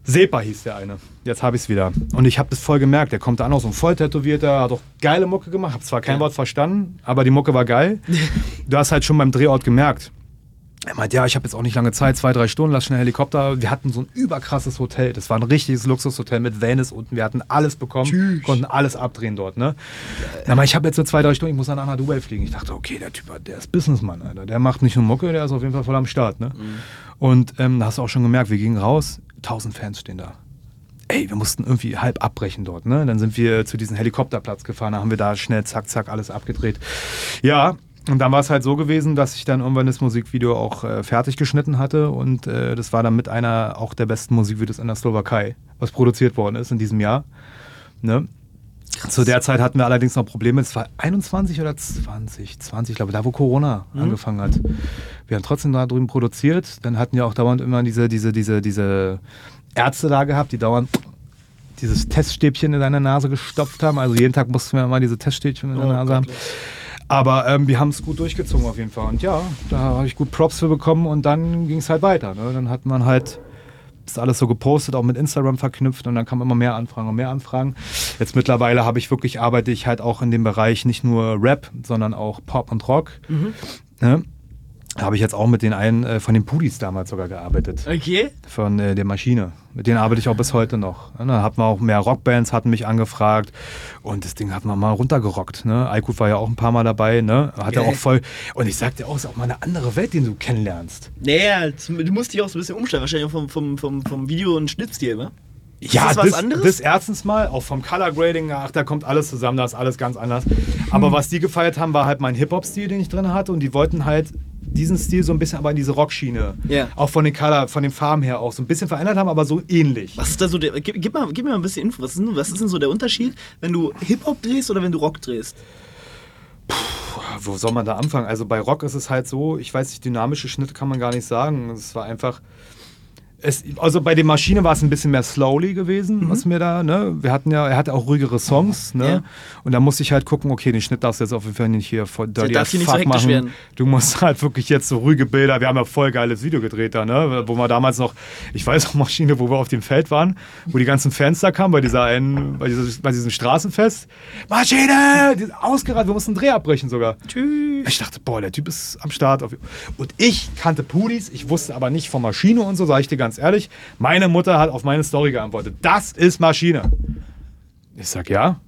Sepa hieß der eine. Jetzt habe ich es wieder. Und ich habe das voll gemerkt. Der kommt da an, auch so ein voll tätowierter, hat auch geile Mucke gemacht. Hab zwar kein Ja. Wort verstanden, aber die Mucke war geil. du hast halt schon beim Drehort gemerkt. er meint, ja, ich habe jetzt auch nicht lange Zeit, zwei, drei Stunden, lass schnell Helikopter. Wir hatten so ein überkrasses Hotel. Das war ein richtiges Luxushotel mit Venice unten. Wir hatten alles bekommen, Tschüss. konnten alles abdrehen dort. Ne? Na, aber ich habe jetzt nur zwei, drei Stunden, ich muss nach Dubai fliegen. Ich dachte, okay, der Typ, der ist Businessmann, Alter. Der macht nicht nur Mucke, der ist auf jeden Fall voll am Start. Ne? Und ähm, da hast du auch schon gemerkt, wir gingen raus, tausend Fans stehen da. Ey, wir mussten irgendwie halb abbrechen dort. Ne? Dann sind wir zu diesem Helikopterplatz gefahren, da haben wir da schnell zack, zack alles abgedreht. Ja, und dann war es halt so gewesen, dass ich dann irgendwann das Musikvideo auch äh, fertig geschnitten hatte und äh, das war dann mit einer auch der besten Musikvideos in der Slowakei, was produziert worden ist in diesem Jahr. Ne? Zu der Zeit hatten wir allerdings noch Probleme. Es war 21 oder 20, 20, glaube ich, da wo Corona angefangen hat. Wir haben trotzdem da drüben produziert. Dann hatten wir auch dauernd immer diese, diese, diese, diese Ärzte da gehabt, die dauernd dieses Teststäbchen in deine Nase gestopft haben. Also jeden Tag mussten wir mal diese Teststäbchen in der Oh Nase haben. Aber ähm, wir haben es gut durchgezogen auf jeden Fall. Und ja, da habe ich gut Props für bekommen und dann ging es halt weiter. Ne? Dann hat man halt das alles so gepostet, auch mit Instagram verknüpft und dann kamen immer mehr Anfragen und mehr Anfragen. Jetzt mittlerweile habe ich wirklich, arbeite ich halt auch in dem Bereich nicht nur Rap, sondern auch Pop und Rock. Ne? Da habe ich jetzt auch mit den einen äh, von den Pudis damals sogar gearbeitet Okay. von äh, der Maschine. Mit denen arbeite ich auch bis heute noch. Da hatten wir auch mehr Rockbands, hatten mich angefragt und das Ding hat man mal runtergerockt. Ne? Aykut war ja auch ein paar Mal dabei, ne? Hat er auch voll. Und ich sag dir auch, es ist auch mal eine andere Welt, die du kennenlernst. Naja, du musst dich auch so ein bisschen umstellen, wahrscheinlich vom, vom, vom, vom Video- und Schnittstil, ne? Ja, das was anderes? das erstens mal, auch vom Color Grading, ach, da kommt alles zusammen, da ist alles ganz anders. Aber Hm. was die gefeiert haben, war halt mein Hip-Hop-Stil, den ich drin hatte und die wollten halt diesen Stil so ein bisschen aber in diese Rockschiene, Ja. auch von den Color, von den Farben her auch so ein bisschen verändert haben, aber so ähnlich. Was ist da so der. Gib, gib, mal, gib mir mal ein bisschen Info. Was ist, denn, was ist denn so der Unterschied, wenn du Hip-Hop drehst oder wenn du Rock drehst? Wo soll man da anfangen? Also bei Rock ist es halt so, ich weiß nicht, dynamische Schnitte kann man gar nicht sagen. Es war einfach. Es, also bei der Maschine war es ein bisschen mehr slowly gewesen, was mir da, ne? Wir hatten ja, er hatte auch ruhigere Songs, ne? Ja. Und da musste ich halt gucken, okay, den Schnitt darfst du jetzt auf jeden Fall nicht hier voll dirty darf nicht so machen. werden. Du musst halt wirklich jetzt so ruhige Bilder. Wir haben ja voll geiles Video gedreht da, ne? Wo wir damals noch, ich weiß noch Maschine, wo wir auf dem Feld waren, wo die ganzen Fans da kamen bei dieser einen, bei, dieser, bei diesem Straßenfest. Maschine! Die Ausgerannt, wir mussten einen Dreh abbrechen sogar. Tschüss. Ich dachte, boah, der Typ ist am Start. Und ich kannte Pudis, ich wusste aber nicht von Maschine und so, sage ich dir ganz ehrlich. Meine Mutter hat auf meine Story geantwortet. Das ist Maschine. Ich sag, ja.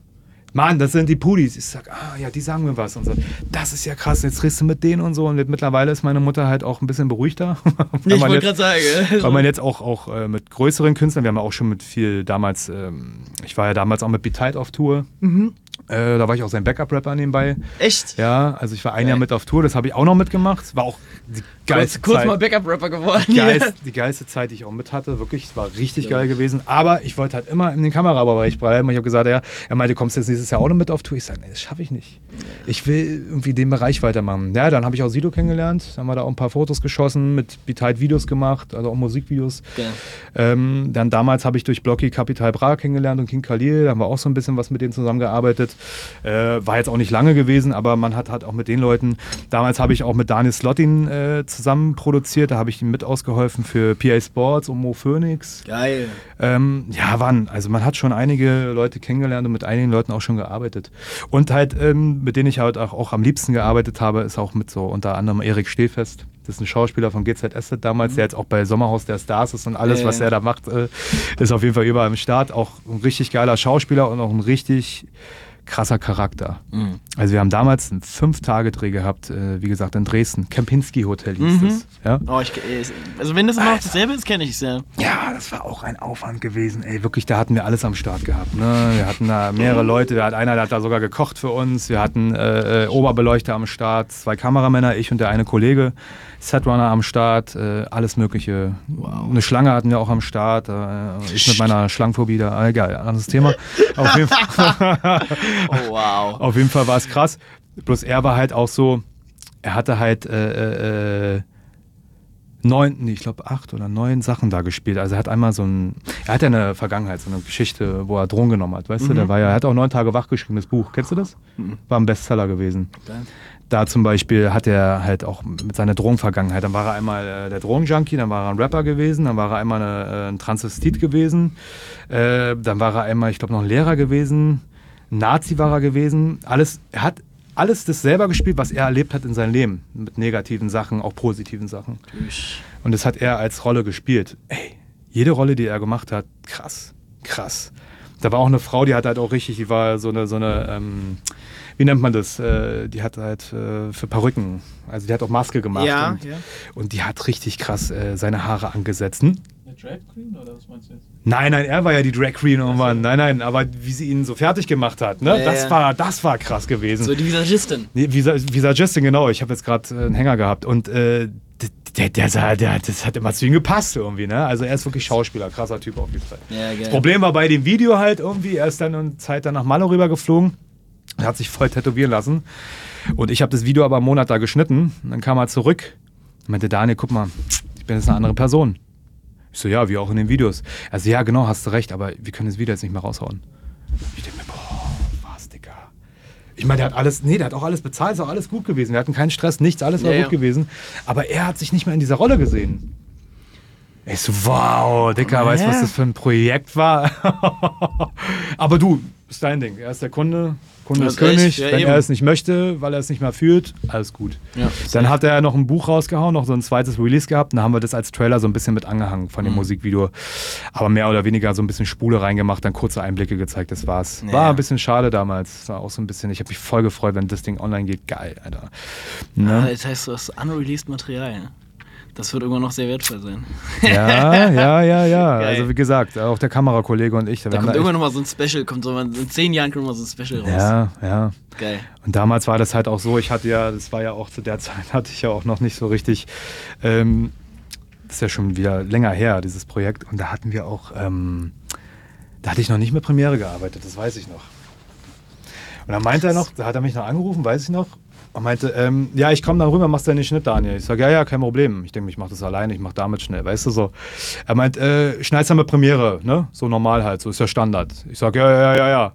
Mann, das sind die Pudis. Ich sag, ah, ja, die sagen mir was. Und so, das ist ja krass, jetzt drehst du mit denen und so. Und mittlerweile ist meine Mutter halt auch ein bisschen beruhigter. Ich man wollte jetzt- gerade sagen. weil man jetzt auch, auch äh, mit größeren Künstlern, wir haben ja auch schon mit viel damals, ähm, ich war ja damals auch mit Be-Tight auf Tour. Mhm. Äh, da war ich auch sein Backup-Rapper nebenbei. Echt? Ja, also ich war ein. Jahr mit auf Tour, das habe ich auch noch mitgemacht. War auch die geilste kurz Zeit. mal Backup-Rapper geworden. die, geilste, die geilste Zeit, die ich auch mit hatte. Wirklich, es war richtig geil gewesen. Aber ich wollte halt immer in den Kamerabereich bleiben. Ich habe gesagt, ja, er meinte, kommst du jetzt nächstes Jahr auch noch mit auf Tour? Ich sage, nee, das schaffe ich nicht. Ich will irgendwie den Bereich weitermachen. Ja, dann habe ich auch Sido kennengelernt. Dann haben wir da auch ein paar Fotos geschossen, mit Beteil Videos gemacht, also auch Musikvideos. Geil. Ähm, dann damals habe ich durch Blocky Capital Bra kennengelernt und King Khalil. Da haben wir auch so ein bisschen was mit denen zusammengearbeitet. Äh, war jetzt auch nicht lange gewesen, aber man hat halt auch mit den Leuten. Damals habe ich auch mit Daniel Slottin äh, zusammen produziert. Da habe ich ihm mit ausgeholfen für PA Sports und Mo Phoenix. Geil. Ähm, ja, wann? Also man hat schon einige Leute kennengelernt und mit einigen Leuten auch schon gearbeitet. Und halt, ähm, mit denen ich halt auch, auch am liebsten gearbeitet habe, ist auch mit so unter anderem Erik Stehfest. Das ist ein Schauspieler von GZS damals, der jetzt auch bei Sommerhaus der Stars ist und alles, Ja, was er da macht, äh, ist auf jeden Fall überall im Start. Auch ein richtig geiler Schauspieler und auch ein richtig krasser Charakter. Mhm. Also wir haben damals einen Fünf-Tage-Dreh gehabt, äh, wie gesagt, in Dresden. Kempinski Hotel hieß Mhm. es. Ja? Oh, ich, also wenn das immer noch dasselbe ist, kenne ich es ja. Ja, das war auch ein Aufwand gewesen. Ey, wirklich, da hatten wir alles am Start gehabt. Ne? Wir hatten da mehrere Leute. Wir hatten einer, der hat da sogar gekocht für uns. Wir hatten äh, äh, Oberbeleuchter am Start, zwei Kameramänner, ich und der eine Kollege. Setrunner am Start, äh, alles Mögliche. Eine Schlange hatten wir auch am Start. Äh, ich mit meiner Schlangenphobie da. Äh, egal, anderes Thema. Auf jeden Fall. Oh, wow. Auf jeden Fall war es krass. Bloß er war halt auch so, er hatte halt äh, äh, neun, nee, ich glaube acht oder neun Sachen da gespielt. Also er hat einmal so ein, er hat ja eine Vergangenheit, so eine Geschichte, wo er Drogen genommen hat, weißt du? Der war ja, er hat auch neun Tage wach geschrieben, das Buch. Kennst du das? War ein Bestseller gewesen. Da zum Beispiel hat er halt auch mit seiner Drogenvergangenheit, dann war er einmal äh, der Drogenjunkie, dann war er ein Rapper gewesen, dann war er einmal eine, äh, ein Transvestit gewesen, äh, dann war er einmal, ich glaube, noch ein Lehrer gewesen, ein Nazi war er gewesen, alles, er hat alles das selber gespielt, was er erlebt hat in seinem Leben. Mit negativen Sachen, auch positiven Sachen. Und das hat er als Rolle gespielt. Ey, jede Rolle, die er gemacht hat, krass, krass. Da war auch eine Frau, die hat halt auch richtig, die war so eine, so eine, ähm, wie nennt man das? Äh, die hat halt äh, für Perücken, also die hat auch Maske gemacht. Ja, und, ja. und die hat richtig krass äh, seine Haare angesetzt. Hm? Eine Drag Queen oder was meinst du jetzt? Nein, nein, er war ja die Drag Queen irgendwann. Nein, nein, aber wie sie ihn so fertig gemacht hat, ne? Ja, das ja. war, das war krass gewesen. So die Visagistin. Nee, Visa, Visagistin, genau. Ich habe jetzt gerade äh, einen Hänger gehabt und äh, der, der, sah, der, das hat immer zu ihm gepasst irgendwie, ne? Also er ist wirklich Schauspieler, krasser Typ auf jeden Fall. Ja. Das Problem war bei dem Video halt irgendwie, er ist dann eine Zeit dann nach Malo rübergeflogen, er hat sich voll tätowieren lassen und ich habe das Video aber einen Monat da geschnitten und dann kam er zurück und meinte, Daniel, guck mal, ich bin jetzt eine andere Person. Ich so, ja, wie auch in den Videos. Also ja, genau, hast du recht, aber wir können das Video jetzt nicht mehr raushauen. Ich denke mir, boah, was, Digga. Ich meine, der hat alles, nee, der hat auch alles bezahlt, ist auch alles gut gewesen. Wir hatten keinen Stress, nichts, alles war Ja, gut ja. gewesen. Aber er hat sich nicht mehr in dieser Rolle gesehen. Ich so, wow, Dicker, weißt du, was das für ein Projekt war? Aber du, ist dein Ding. Er ist der Kunde, Kunde ist echt, König. ja, Wenn eben. er es nicht möchte, weil er es nicht mehr fühlt, alles gut. Ja, Dann hat er noch ein Buch rausgehauen, noch so ein zweites Release gehabt. Dann haben wir das als Trailer so ein bisschen mit angehangen von Mhm. dem Musikvideo. Aber mehr oder weniger so ein bisschen Spule reingemacht, dann kurze Einblicke gezeigt, das war's. Ja. War ein bisschen schade damals. War auch so ein bisschen, ich habe mich voll gefreut, wenn das Ding online geht. Geil, Alter. Ne? Das heißt, du hast unreleased Material. Das wird irgendwann noch sehr wertvoll sein. Ja, ja, ja, ja. Geil. Also wie gesagt, auch der Kamerakollege und ich. Da kommt irgendwann noch mal so ein Special, kommt so in zehn Jahren kommt mal so ein Special raus. Ja, ja. Geil. Und damals war das halt auch so, ich hatte ja, das war ja auch zu der Zeit, hatte ich ja auch noch nicht so richtig, ähm, das ist ja schon wieder länger her, dieses Projekt. Und da hatten wir auch, ähm, da hatte ich noch nicht mit Premiere gearbeitet, das weiß ich noch. Und dann meinte er noch, da hat er mich noch angerufen, weiß ich noch, und meinte, ähm, ja, ich komme dann rüber, machst du den Schnitt, Daniel. Ich sage, ja, ja, kein Problem. Ich denke, ich mache das alleine, ich mache damit schnell, weißt du so. Er meint, äh, schneid's dann mit Premiere, ne? So normal halt, so ist ja Standard. Ich sage, ja, ja, ja, ja.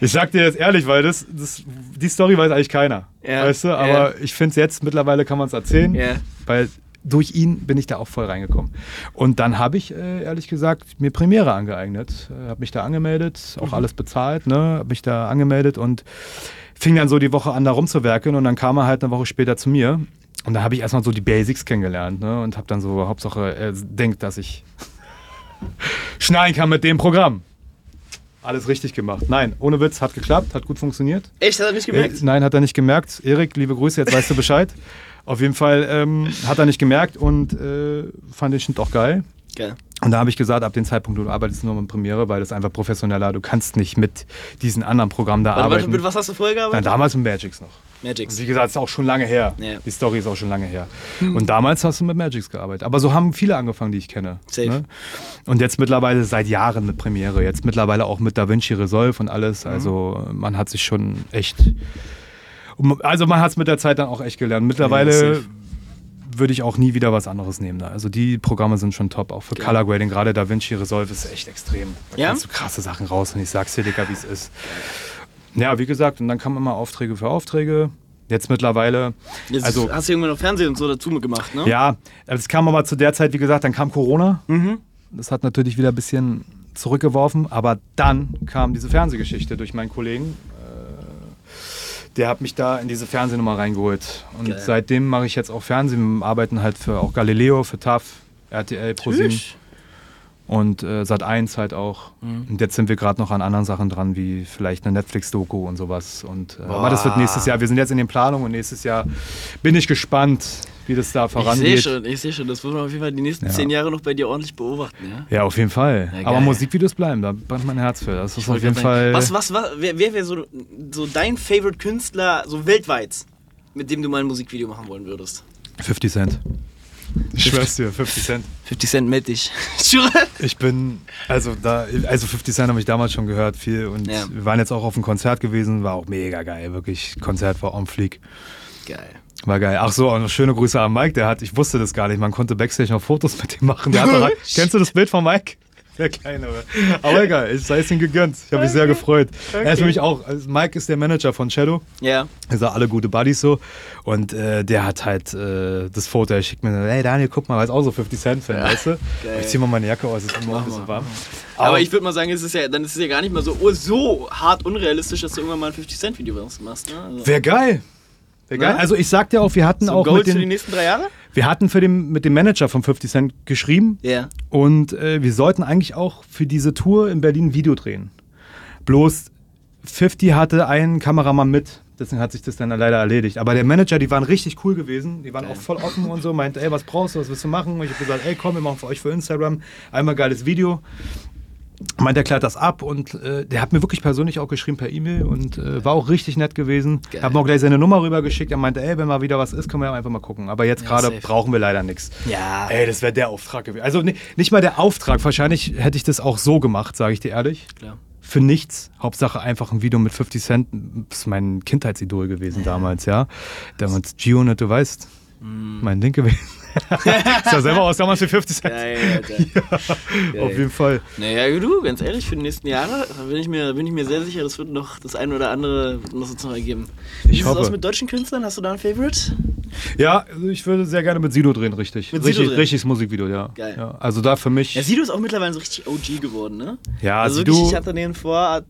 Ich sag dir jetzt ehrlich, weil das, das die Story weiß eigentlich keiner. Ja, Weißt du, ja. aber ich finde es jetzt, mittlerweile kann man es erzählen, Ja. weil durch ihn bin ich da auch voll reingekommen. Und dann habe ich, äh, ehrlich gesagt, mir Premiere angeeignet. Äh, habe mich da angemeldet, auch alles bezahlt, ne? Habe mich da angemeldet und fing dann so die Woche an, da rumzuwerkeln. Und dann kam er halt eine Woche später zu mir. Und da habe ich erstmal so die Basics kennengelernt, ne? Und habe dann so, Hauptsache, er denkt, dass ich schneiden kann mit dem Programm. Alles richtig gemacht. Nein, ohne Witz, hat geklappt, hat gut funktioniert. Echt, hat er nicht gemerkt? Äh, nein, hat er nicht gemerkt. Erik, liebe Grüße, jetzt weißt du Bescheid. Auf jeden Fall ähm, hat er nicht gemerkt und äh, fand den Schnitt auch geil. Geil. Und da habe ich gesagt, ab dem Zeitpunkt, du arbeitest nur mit Premiere, weil das ist einfach professioneller. Du kannst nicht mit diesen anderen Programmen da Warte, arbeiten. mit was hast du vorher gearbeitet? damals mit Magix noch. Magix. Wie gesagt, ist auch schon lange her. Ja. Die Story ist auch schon lange her. Und damals hast du mit Magix gearbeitet. Aber so haben viele angefangen, die ich kenne. Safe. Ne? Und jetzt mittlerweile seit Jahren mit Premiere. Jetzt mittlerweile auch mit DaVinci Resolve und alles. Also man hat sich schon echt. Also man hat es mit der Zeit dann auch echt gelernt. Ja, Mittlerweile safe. Würde ich auch nie wieder was anderes nehmen. Da. Also die Programme sind schon top, auch für Geil. Color Grading. Gerade DaVinci Resolve ist echt extrem. Da Ja? kannst du krasse Sachen raus und ich sag's dir, Digga, wie es ist. Ja, wie gesagt, und dann kamen immer Aufträge für Aufträge. Jetzt mittlerweile, Jetzt also hast du irgendwann noch Fernsehen und so dazu gemacht, ne? ja, es kam aber zu der Zeit, wie gesagt, dann kam Corona. Mhm. Das hat natürlich wieder ein bisschen zurückgeworfen, aber dann kam diese Fernsehgeschichte durch meinen Kollegen. Der hat mich da in diese Fernsehnummer reingeholt. Und Geil. seitdem mache ich jetzt auch Fernsehen. Arbeiten halt für auch Galileo, für TAF, RTL, ProSieben und äh, Sat 1 halt auch. Mhm. Und jetzt sind wir gerade noch an anderen Sachen dran, wie vielleicht eine Netflix-Doku und sowas. Und, äh, aber das wird nächstes Jahr. Wir sind jetzt in den Planungen und nächstes Jahr bin ich gespannt, wie das da Ich sehe vorangeht. schon, ich sehe schon. Das wird man auf jeden Fall die nächsten Ja. zehn Jahre noch bei dir ordentlich beobachten, ja? Ja, auf jeden Fall. Ja, aber. Musikvideos bleiben, da brennt mein Herz für. Das ist Ich auf jeden Fall. Was, was, was, wer wäre so, so dein Favorite-Künstler, so weltweit, mit dem du mal ein Musikvideo machen wollen würdest? 50 Cent. Ich schwör's dir, 50 Cent. 50 Cent mit dich. Schwöre. Ich bin, also da, also 50 Cent habe ich damals schon gehört, viel. Und Ja. wir waren jetzt auch auf einem Konzert gewesen, war auch mega geil, wirklich. Konzert war on fleek. Geil. War geil. Ach so, und schöne Grüße an Mike, der hat, ich wusste das gar nicht, man konnte Backstage noch Fotos mit ihm machen. Der hatte, kennst du das Bild von Mike? Der Kleine. Aber egal, es sei es ihm gegönnt. Ich habe mich sehr gefreut. Er ist nämlich auch, also Mike ist der Manager von Shadow. Ja. Wir sind alle gute Buddies so. Und äh, der hat halt äh, das Foto, er schickt mir, hey Daniel, guck mal, er ist auch so 50 Cent Fan, weißt du? Geil. Ich zieh mal meine Jacke aus, es ist immer ein bisschen warm. Aber ich würde mal sagen, es ist ja, dann ist es ja gar nicht mal so, oh, so hart unrealistisch, dass du irgendwann mal ein 50-Cent-Video machst. Ne? Also, Wäre geil. Geil. Ne? Also ich sag dir auch, wir hatten so auch Goals mit für die den, nächsten drei Jahre? wir hatten für den, mit dem Manager von 50 Cent geschrieben Ja. und äh, wir sollten eigentlich auch für diese Tour in Berlin ein Video drehen. Bloß 50 hatte einen Kameramann mit, deswegen hat sich das dann leider erledigt. Aber der Manager, die waren richtig cool gewesen, die waren auch voll offen und so, meinte, ey, was brauchst du, was willst du machen? Und ich habe gesagt, ey, komm, wir machen für euch für Instagram einmal geiles Video. Meint, er klärt das ab und äh, der hat mir wirklich persönlich auch geschrieben per E-Mail und äh, war auch richtig nett gewesen. Geil. Hab mir auch gleich seine Nummer rübergeschickt. Er meinte, ey, wenn mal wieder was ist, können wir einfach mal gucken. Aber jetzt Ja, gerade brauchen wir leider nichts. Ja. Ey, das wäre der Auftrag gewesen. Also ni- nicht mal der Auftrag. Wahrscheinlich hätte ich das auch so gemacht, sage ich dir ehrlich. Klar. Für nichts. Hauptsache einfach ein Video mit 50 Cent. Das ist mein Kindheitsidol gewesen damals, ja. Damals Gio, ne, du weißt, mein Ding gewesen. ist ja selber aus damals für 50 Cent. Geil, Alter. Auf jeden Fall. Naja, du, ganz ehrlich, für die nächsten Jahre bin ich mir, bin ich mir sehr sicher, das wird noch das eine oder andere noch ergeben. Wie Ich sieht es aus mit deutschen Künstlern? Hast du da ein Favorite? Ja, also ich würde sehr gerne mit Sido drehen, richtig. Mit Sido richtig, drehen? richtiges Musikvideo, ja. Geil. ja. Also da für mich. Ja, Sido ist auch mittlerweile so richtig OG geworden, ne? Ja, also Sido- wirklich, ich hatte den vor, ah,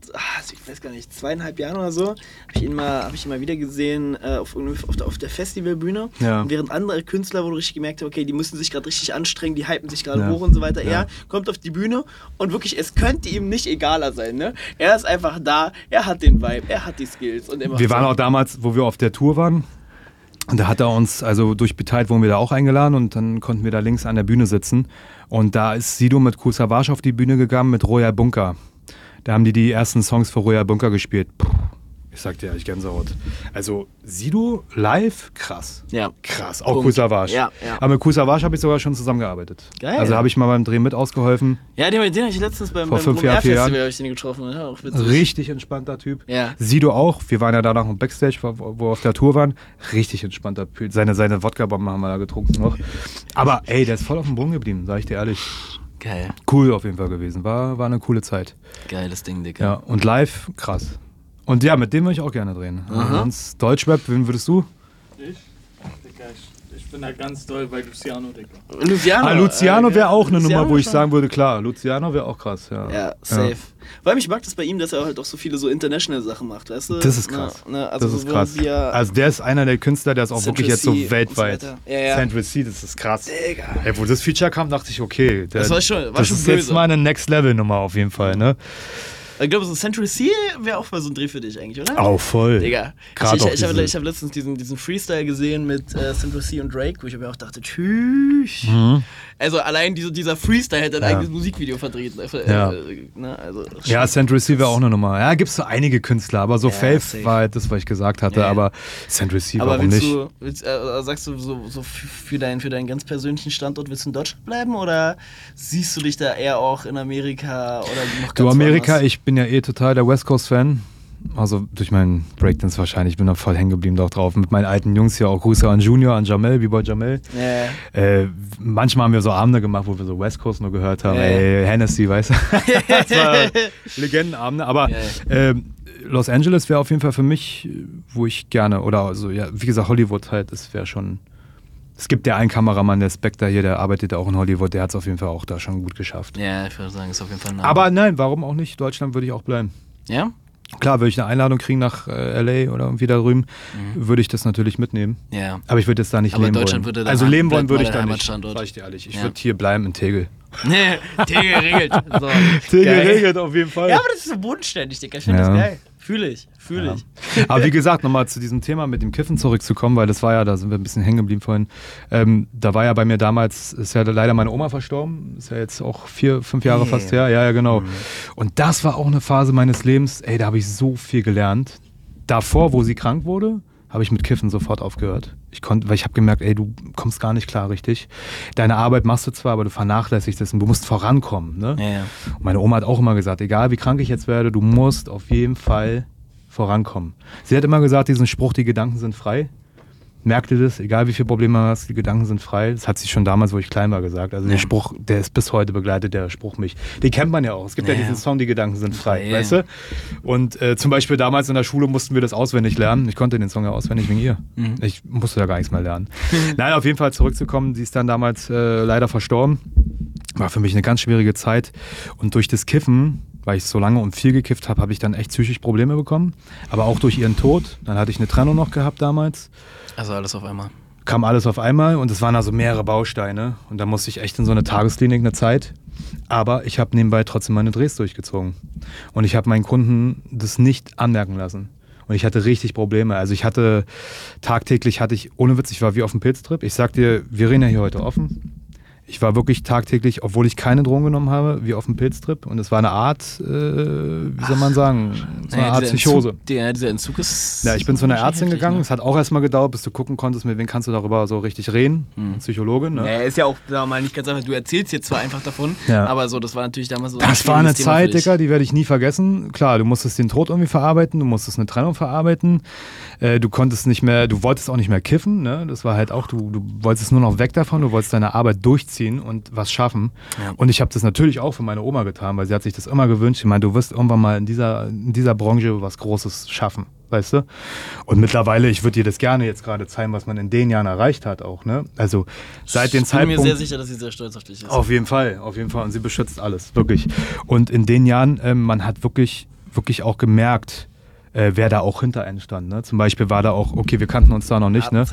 ich weiß gar nicht, zweieinhalb Jahren oder so, habe ich ihn mal, hab ich ihn mal wieder gesehen äh, auf, auf, der, auf der Festivalbühne. Ja. Und während andere Künstler, wo du richtig gemerkt hast, okay, die müssen sich gerade richtig anstrengen, die hypen sich gerade Ja. hoch und so weiter. Er kommt auf die Bühne und wirklich, es könnte ihm nicht egaler sein, ne? Er ist einfach da, er hat den Vibe, er hat die Skills und er macht wir waren auch damals, wo wir auf der Tour waren. Und da hat er uns, also durch Beteiligt wurden wir da auch eingeladen und dann konnten wir da links an der Bühne sitzen. Und da ist Sido mit Kool Savas auf die Bühne gegangen mit Royal Bunker. Da haben die die ersten Songs für Royal Bunker gespielt. Puh, ich sag dir ehrlich, Gänsehaut. Also Sido live, krass. Ja. Krass, auch Punkt. Ja, ja. Aber mit Savas habe ich sogar schon zusammengearbeitet. Geil. Also habe ich mal beim Drehen mit ausgeholfen. Ja, den, den habe ich letztens beim, Vor beim fünf vier Festival Jahren. ich den getroffen. Ja, auch witzig. Richtig entspannter Typ. Ja. Sido auch. Wir waren ja danach im Backstage, wo, wir auf der Tour waren. Richtig entspannter Typ. Seine, seine Wodka-Bomben haben wir da getrunken noch. Aber ey, der ist voll auf dem Boden geblieben, sag ich dir ehrlich. Geil. Cool auf jeden Fall gewesen. War, war eine coole Zeit. Geiles Ding, Digga. Ja, und live, krass. Und ja, mit dem würde ich auch gerne drehen. Sonst Deutschrap, wen würdest du? Ich? Digga, ich, ich bin da ganz doll bei Luciano, Digga. Luciano. Ah, Luciano äh, wäre auch eine Luciano Nummer, wo ich schon. sagen würde, klar, Luciano wäre auch krass, ja. Ja, safe. Weil ich mag das bei ihm, dass er halt auch so viele so international Sachen macht, weißt du? Das ist Na, krass. na, also das ist krass. Wir, Also der ist einer der Künstler, der ist auch Central wirklich jetzt so weltweit. so. Ja, ja. Central C, das ist krass. Digga. Ey, wo das Feature kam, dachte ich, okay. Der, Das war schon- war das schon ist jetzt böse. mal eine Next-Level-Nummer auf jeden Fall, ne? Ich glaube, so Central C wäre auch mal so ein Dreh für dich eigentlich, oder? Auch voll. Digga. Gerade ich ich, ich habe hab letztens diesen, diesen Freestyle gesehen mit äh, Central C und Drake, wo ich mir auch dachte, tschüss. Also allein diese, dieser Freestyle hätte ein. Ja. eigenes Musikvideo verdreht. Äh, Ja. äh, ne, also, Ja, C wäre auch eine Nummer. Ja, gibt es so einige Künstler, aber so Ja, Faith safe. war halt das, was ich gesagt hatte. Ja. Aber Central C, Aber warum willst nicht? du, willst, äh, sagst du so, so für, deinen, für deinen ganz persönlichen Standort, willst du in Deutschland bleiben oder siehst du dich da eher auch in Amerika oder noch ganz Du Amerika, woanders? ich bin ja eh total der West Coast-Fan. Also durch meinen Breakdance wahrscheinlich, ich bin da voll hängen geblieben auch drauf. Mit meinen alten Jungs hier auch Grüße an Junior, an Jamel, B-Boy Jamel. Ja. Äh, manchmal haben wir so Abende gemacht, wo wir so West Coast nur gehört haben. Ja. Ey, Hennessy, weißt du? das war Legendenabende. Aber Ja. ähm, Los Angeles wäre auf jeden Fall für mich, äh, wo ich gerne, oder also, ja, wie gesagt, Hollywood halt, das wäre schon. Es gibt ja einen Kameramann, der Spectre hier, der arbeitet ja auch in Hollywood, der hat es auf jeden Fall auch da schon gut geschafft. ja, ich würde sagen, ist auf jeden Fall ein. Aber nein, warum auch nicht? Deutschland würde ich auch bleiben. Ja? Klar, würde ich eine Einladung kriegen nach äh, LA oder irgendwie da drüben, würde ich das natürlich mitnehmen. Ja. Aber ich würde jetzt da nicht Aber leben Deutschland wollen. würde also leben wollen würde ich da nicht. Sag ich dir ehrlich. Ich Ja. würde hier bleiben in Tegel. Nee, Tegel regelt. So. Tegel Geil. regelt auf jeden Fall. Ja, aber das ist so bodenständig, Digga. Ich finde Ja. das geil. Fühle ich, fühle Ja. ich. Aber wie gesagt, nochmal zu diesem Thema mit dem Kiffen zurückzukommen, weil das war ja, da sind wir ein bisschen hängen geblieben vorhin. Ähm, da war ja bei mir damals, ist ja leider meine Oma verstorben, ist ja jetzt auch vier, fünf Jahre Nee. fast her. Ja, ja, genau. Mhm. Und das war auch eine Phase meines Lebens, ey, da habe ich so viel gelernt. Davor, wo sie krank wurde, habe ich mit Kiffen sofort aufgehört. Ich konnte, weil ich habe gemerkt, ey, du kommst gar nicht klar richtig. Deine Arbeit machst du zwar, aber du vernachlässigst es und du musst vorankommen. Ne? Ja, ja. Und meine Oma hat auch immer gesagt, egal wie krank ich jetzt werde, du musst auf jeden Fall vorankommen. Sie hat immer gesagt, diesen Spruch, die Gedanken sind frei. Merk dir das, egal wie viele Probleme du hast, die Gedanken sind frei. Das hat sie schon damals, wo ich klein war, gesagt. Also der Spruch, der ist bis heute begleitet, der Spruch mich. Den kennt man ja auch. Es gibt ja, Ja. diesen Song, die Gedanken sind frei, Ja. weißt du? Und äh, zum Beispiel damals in der Schule mussten wir das auswendig lernen. Ich konnte den Song ja auswendig wegen ihr. Mhm. Ich musste ja gar nichts mehr lernen. Nein, auf jeden Fall zurückzukommen. Sie ist dann damals äh, leider verstorben. War für mich eine ganz schwierige Zeit. Und durch das Kiffen, weil ich so lange und viel gekifft habe, habe ich dann echt psychisch Probleme bekommen. Aber auch durch ihren Tod. Dann hatte ich eine Trennung noch gehabt damals. Also alles auf einmal. Kam alles auf einmal und es waren also mehrere Bausteine. Und da musste ich echt in so eine Tagesklinik eine Zeit. Aber ich habe nebenbei trotzdem meine Drehs durchgezogen. Und ich habe meinen Kunden das nicht anmerken lassen. Und ich hatte richtig Probleme. Also ich hatte tagtäglich hatte ich, ohne Witz, ich war wie auf dem Pilztrip. Ich sag dir, wir reden ja hier heute offen. Ich war wirklich tagtäglich, obwohl ich keine Drogen genommen habe, wie auf dem Pilztrip. Und es war eine Art, äh, wie soll man sagen, so eine Naja, Art Psychose. Entzug, der, dieser Entzug ist. Ja, ich bin zu einer Ärztin gegangen. ne? Es hat auch erstmal gedauert, bis du gucken konntest, mit wem kannst du darüber so richtig reden. Hm. Psychologin, ne? Naja, ist ja auch wir mal nicht ganz einfach. Du erzählst jetzt zwar einfach davon, Ja. aber so, das war natürlich damals so. ein Das war eine Thema Zeit. Digga, die werde ich nie vergessen. Klar, du musstest den Tod irgendwie verarbeiten, du musstest eine Trennung verarbeiten. Äh, du konntest nicht mehr, du wolltest auch nicht mehr kiffen, ne? Das war halt auch, du, du wolltest nur noch weg davon, du wolltest deine Arbeit durchziehen und was schaffen. Ja. Und ich habe das natürlich auch für meine Oma getan, weil sie hat sich das immer gewünscht. Ich meine, du wirst irgendwann mal in dieser, in dieser Branche was Großes schaffen, weißt du? Und mittlerweile, ich würde dir das gerne jetzt gerade zeigen, was man in den Jahren erreicht hat auch, ne? Also seit dem ich bin mir Zeitpunkt. sehr sicher, dass sie sehr stolz auf dich ist. Auf jeden Fall, auf jeden Fall. Und sie beschützt alles, wirklich. Und in den Jahren, ähm, man hat wirklich, wirklich auch gemerkt, äh, wer da auch hinter einen stand. Ne? Zum Beispiel war da auch, okay, wir kannten uns da noch nicht, ne?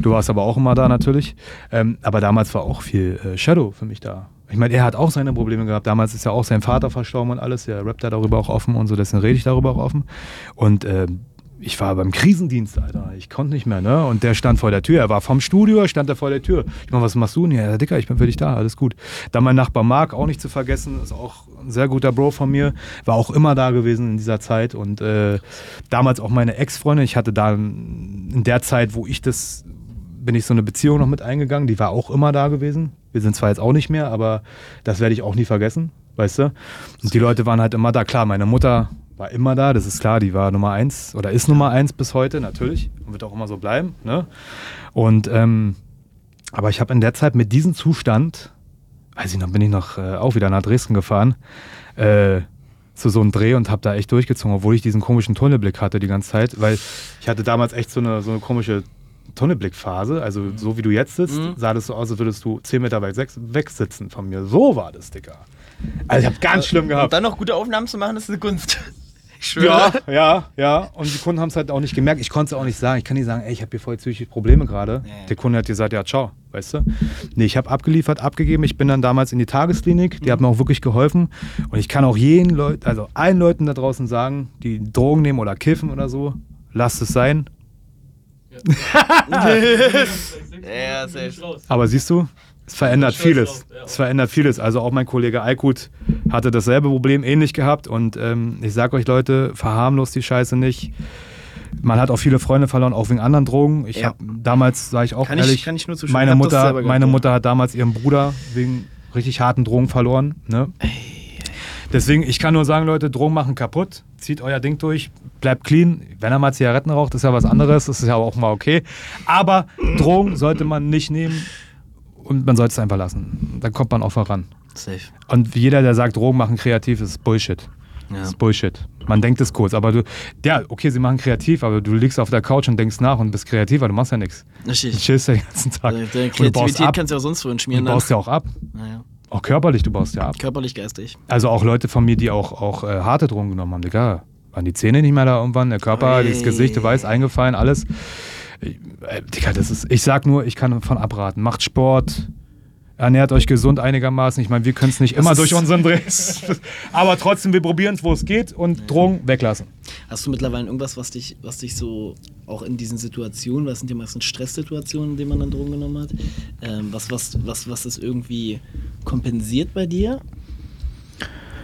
Du warst aber auch immer da natürlich. Ähm, aber damals war auch viel äh, Shadow für mich da. Ich meine, er hat auch seine Probleme gehabt. Damals ist ja auch sein Vater verstorben und alles. Er rappt da darüber auch offen und so, deswegen rede ich darüber auch offen. Und ähm, ich war beim Krisendienst, Alter. Ich konnte nicht mehr, ne? Und der stand vor der Tür. Er war vom Studio, stand er vor der Tür. Ich meine, was machst du denn hier? Ja, Dicker, ich bin für dich da, alles gut. Dann mein Nachbar Marc, auch nicht zu vergessen, ist auch sehr guter Bro von mir. War auch immer da gewesen in dieser Zeit. Und äh, damals auch meine Ex-Freundin. Ich hatte da in der Zeit, wo ich das bin ich so eine Beziehung noch mit eingegangen, die war auch immer da gewesen. Wir sind zwar jetzt auch nicht mehr, aber das werde ich auch nie vergessen, weißt du? Und die Leute waren halt immer da. Klar, meine Mutter war immer da, das ist klar, die war Nummer eins oder ist Nummer eins bis heute, natürlich. Und wird auch immer so bleiben. Ne? Und ähm, aber ich habe in der Zeit mit diesem Zustand, weiß ich noch, bin ich noch äh, auch wieder nach Dresden gefahren, äh, zu so einem Dreh und habe da echt durchgezogen, obwohl ich diesen komischen Tunnelblick hatte die ganze Zeit, weil ich hatte damals echt so eine, so eine komische Tunnelblickphase, also so wie du jetzt sitzt, Mhm. sah das so aus, als würdest du 10 Meter weit weg sitzen von mir. So war das, Digga. Also ich habe ganz schlimm Und gehabt. dann noch gute Aufnahmen zu machen, das ist eine Kunst. Ich schwöre. Ja, ja, ja. Und die Kunden haben es halt auch nicht gemerkt. Ich konnte es auch nicht sagen. Ich kann nicht sagen, ey, ich habe hier voll psychische Probleme gerade. Ja. Der Kunde hat gesagt, ja, ciao, weißt du? Nee, ich habe abgeliefert, abgegeben. Ich bin dann damals in die Tagesklinik. Die hat mir auch wirklich geholfen. Und ich kann auch jeden Leuten, also allen Leuten da draußen sagen, die Drogen nehmen oder kiffen oder so, lasst es sein. Ja, safe. Aber siehst du, es verändert vieles. ja. Es verändert vieles. Also auch mein Kollege Aykut hatte dasselbe Problem ähnlich gehabt. Und ähm, ich sag euch Leute, verharmlost die Scheiße nicht. Man hat auch viele Freunde verloren, auch wegen anderen Drogen. Ich Ja. habe damals, sage ich auch Kann ehrlich, ich, kann ich nur meine, Mutter, gehabt, meine. Mutter hat damals ihren Bruder wegen richtig harten Drogen verloren. Ne? Deswegen, ich kann nur sagen, Leute, Drogen machen kaputt. Zieht euer Ding durch, bleibt clean. Wenn er mal Zigaretten raucht, ist ja was anderes. Das ist ja auch mal okay. Aber Drogen sollte man nicht nehmen und man sollte es einfach lassen. Dann kommt man auch voran. Safe. Und jeder, der sagt, Drogen machen kreativ, ist Bullshit. Ja. Das ist Bullshit. Man denkt es kurz, aber du, ja, okay, sie machen kreativ, aber du liegst auf der Couch und denkst nach und bist kreativer, du machst ja nichts. Du Richtig. chillst ja den ganzen Tag. Deine du Kreativität ab. kannst du ja auch sonst wohin Du schmieren. Dann. baust ja auch ab. Naja. Auch körperlich, du baust ja ab. Körperlich, geistig. Also auch Leute von mir, die auch, auch äh, harte Drogen genommen haben. Digga, waren die Zähne nicht mehr da irgendwann, der Körper, Ey. das Gesicht, du weißt, eingefallen, alles. Ich, äh, Digga, das ist, ich sag nur, ich kann davon abraten. Macht Sport, ernährt euch gesund einigermaßen. Ich meine, wir können es nicht Das immer ist- durch unseren Drehs. Aber trotzdem, wir probieren es, wo es geht und Drogen weglassen. Hast du mittlerweile irgendwas, was dich, was dich so auch in diesen Situationen, was sind ja meistens Stresssituationen, in denen man dann Drogen genommen hat, ähm, was, was, was, was das irgendwie kompensiert bei dir?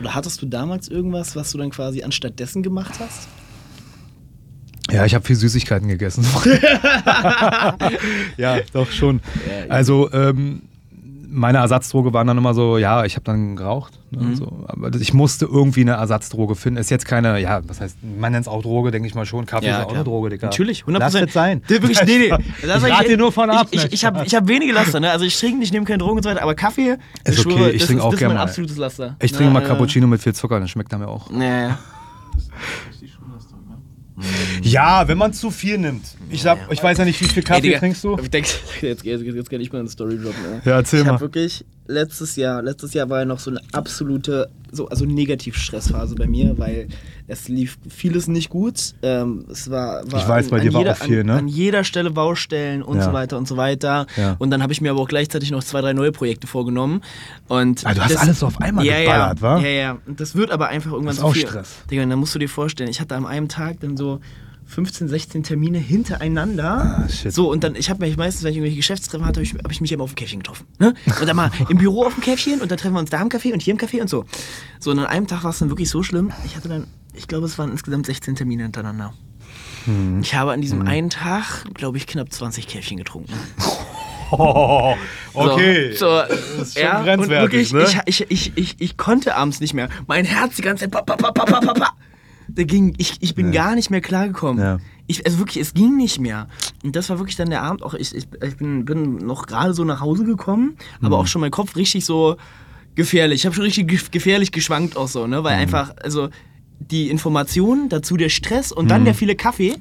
Oder hattest du damals irgendwas, was du dann quasi anstatt dessen gemacht hast? Ja, ich habe viel Süßigkeiten gegessen. ja, doch schon. Also, ähm, meine Ersatzdroge waren dann immer so, ja, ich habe dann geraucht. Ne, Mhm. so, aber ich musste irgendwie eine Ersatzdroge finden. Ist jetzt keine, ja, was heißt, man nennt es auch Droge, denke ich mal schon. Kaffee ist auch eine Droge, Digga. Natürlich, 100%. Lass das sein. Nee, wirklich, nee, nee. Das ich rate dir nur von ab. Ich, ich, ich habe ich hab wenige Laster, ne? Also ich trinke nicht, ich nehme keine Drogen und so weiter, aber Kaffee, Ist ich okay, schwöre, ich das trinke ist, auch das ist mein mal. absolutes Laster. ich trinke Na, mal Cappuccino mit viel Zucker, dann schmeckt er mir auch. Nee. Das ne? Ja, wenn man zu viel nimmt. Ich, sag, ich weiß ja nicht, wie viel Kaffee Ey, Digga, trinkst du? Ich denk, jetzt, jetzt, jetzt kann ich mal eine Story droppen. Ey. Ja, erzähl ich mal. habe wirklich letztes Jahr, letztes Jahr war ja noch so eine absolute, so also Negativstressphase bei mir, weil es lief vieles nicht gut. Ähm, es war, war Ich weiß, bei dir war jeder, auch viel, an, ne? An jeder Stelle Baustellen und Ja. so weiter und so weiter. Ja. Und dann habe ich mir aber auch gleichzeitig noch zwei, drei neue Projekte vorgenommen. Und Ah, du hast alles so auf einmal ja, geballert, ja, wa? Ja, ja. Und das wird aber einfach irgendwann Das ist zu auch viel. Stress. Digga, und dann musst du dir vorstellen, ich hatte an einem Tag dann so 15, 16 Termine hintereinander. Ah, shit. So, und dann, ich habe mich meistens, wenn ich irgendwelche Geschäftstreffen hatte, habe ich, hab ich mich immer auf dem Käffchen getroffen. Ne? Und dann mal im Büro auf dem Käffchen und dann treffen wir uns da im Café und hier im Café und so. So, und an einem Tag war es dann wirklich so schlimm. Ich hatte dann, ich glaube, es waren insgesamt 16 Termine hintereinander. Hm. Ich habe an diesem einen Tag, glaube ich, knapp 20 Käffchen getrunken. Oh, okay. So, so Das ist schon ja, grenzwertig, wirklich, ne? ich, ich, ich, ich, konnte abends nicht mehr. Mein Herz die ganze Zeit. Pa, pa, pa. Da ging, ich, ich bin gar nicht mehr klargekommen. Ja. Ich, also wirklich, es ging nicht mehr. Und das war wirklich dann der Abend. Auch ich, ich, ich bin, bin noch gerade so nach Hause gekommen, Mhm. aber auch schon mein Kopf richtig so gefährlich. Ich habe schon richtig gef- gefährlich geschwankt auch so, ne? Mhm. Weil einfach, also die Informationen, dazu der Stress und Mhm. dann der viele Kaffee.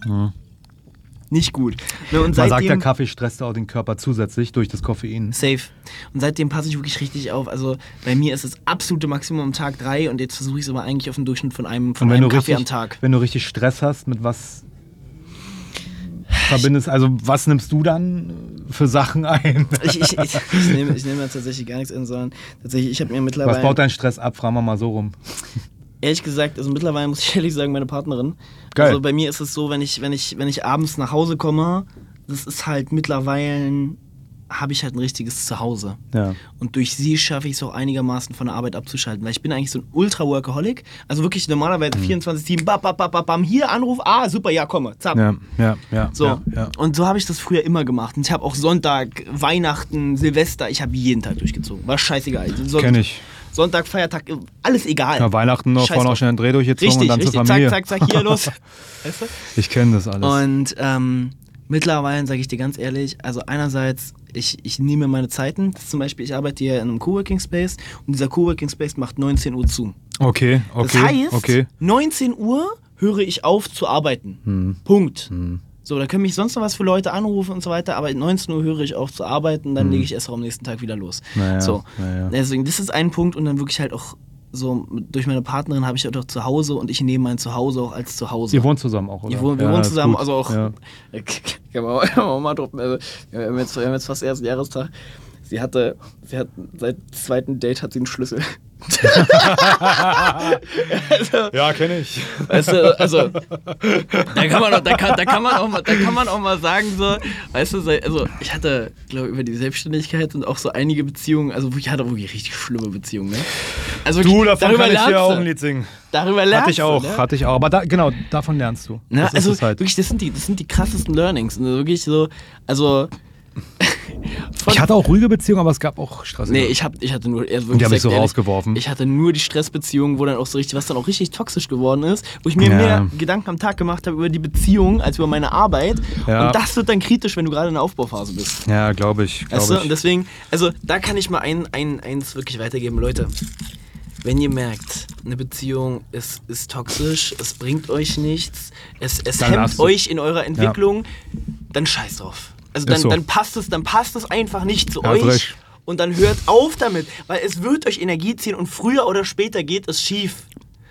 Nicht gut. Ne, und Man sagt, der Kaffee stresst auch den Körper zusätzlich durch das Koffein. Safe. Und seitdem passe ich wirklich richtig auf. Also bei mir ist das absolute Maximum am Tag drei und jetzt versuche ich es aber eigentlich auf den Durchschnitt von einem, von einem Kaffee richtig, am Tag. wenn du richtig Stress hast, mit was verbindest, also was nimmst du dann für Sachen ein? Ich, ich, ich, ich, nehme, ich nehme tatsächlich gar nichts in, sondern tatsächlich, ich habe mir mittlerweile. Was baut deinen Stress ab? Fragen wir mal so rum. Ehrlich gesagt, also mittlerweile muss ich ehrlich sagen, meine Partnerin. Geil. Also bei mir ist es so, wenn ich, wenn ich, wenn ich abends nach Hause komme, das ist halt mittlerweile habe ich halt ein richtiges Zuhause. Ja. Und durch sie schaffe ich es auch einigermaßen von der Arbeit abzuschalten. Weil ich bin eigentlich so ein Ultra-Workaholic. Also wirklich normalerweise Mhm. 24-7, bam, bam, bam, bam, hier Anruf, ah, super, ja, komme, zapp. Ja, ja, ja. So, Ja, ja. und so habe ich das früher immer gemacht. Und ich habe auch Sonntag, Weihnachten, Silvester, ich habe jeden Tag durchgezogen. War scheißegal. So, Kenn ich. Sonntag, Feiertag, alles egal. Ja, Weihnachten noch, vorne drauf. schnell einen Dreh durchgezogen Richtig, und dann richtig, zur Familie. zack, zack, zack, hier los. weißt du? Ich kenne das alles. Und ähm, mittlerweile sage ich dir ganz ehrlich, also einerseits, ich, ich nehme meine Zeiten. Zum Beispiel, ich arbeite hier in einem Coworking Space und dieser Coworking Space macht 19 Uhr zu. okay, okay, Das heißt, okay. 19 Uhr höre ich auf zu arbeiten. Hm. Punkt. So, da können mich sonst noch was für Leute anrufen und so weiter, aber 19 Uhr höre ich auf zu arbeiten, dann lege ich erst am nächsten Tag wieder los. Naja, so, naja. deswegen, das ist ein Punkt und dann wirklich halt auch so, durch meine Partnerin habe ich halt auch zu Hause und ich nehme mein Zuhause auch als Zuhause. Ihr wohnt zusammen auch, oder? Wir wohnen, wir Ja, wohnen zusammen, gut. also auch. Ja. Auch mal. Also, wir, haben jetzt, wir haben jetzt fast ersten Jahrestag. Sie hatte, sie hat seit zweiten Date hat sie einen Schlüssel. Also, Ja, kenne ich. weißt du, also da kann man auch, da kann, da kann man auch mal, da kann man auch mal sagen so, weißt du, so- also ich hatte, glaube über die Selbstständigkeit und auch so einige Beziehungen, also ich hatte wirklich richtig schlimme Beziehungen, ne? Also Du, davon darüber kann ich dir auch du. ein Lied singen. Darüber lernst Hatte ich auch, du, ne? hatte ich auch. Aber da, genau, davon lernst du. Na, das also halt. wirklich, das sind die, das sind die krassesten Learnings. Und wirklich so, also. Ich hatte auch ruhige Beziehungen, aber es gab auch Stress. Nee, ich, hab, ich hatte nur. Und die hab ich so ehrlich, rausgeworfen. Ich hatte nur die Stressbeziehung, wo dann auch so richtig, was dann auch richtig toxisch geworden ist, wo ich mir Ja. mehr Gedanken am Tag gemacht habe über die Beziehung als über meine Arbeit. Ja. Und das wird dann kritisch, wenn du gerade in der Aufbauphase bist. Ja, glaube ich. Glaub Weißt du? Und deswegen, also da kann ich mal ein, ein, eins wirklich weitergeben, Leute. Wenn ihr merkt, eine Beziehung ist, ist toxisch, es bringt euch nichts, es, es Dann hemmt euch in eurer Entwicklung, dann scheiß drauf. Also dann, so. dann passt es, dann passt es einfach nicht zu Ja, euch. recht. Und dann hört auf damit, weil es wird euch Energie ziehen und früher oder später geht es schief.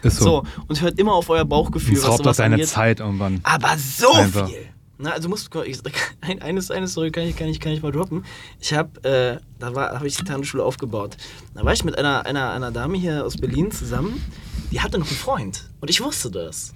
Ist so. und hört immer auf euer Bauchgefühl. Es raubt das deine angeht. Zeit irgendwann. Aber so Einfach. viel. Na, also musst du ich, ein, eines, eine Story kann ich, kann ich, kann ich mal droppen. Ich habe, äh, da war, habe ich die Tanzschule aufgebaut. Da war ich mit einer, einer, einer Dame hier aus Berlin zusammen. Die hatte noch einen Freund und ich wusste das.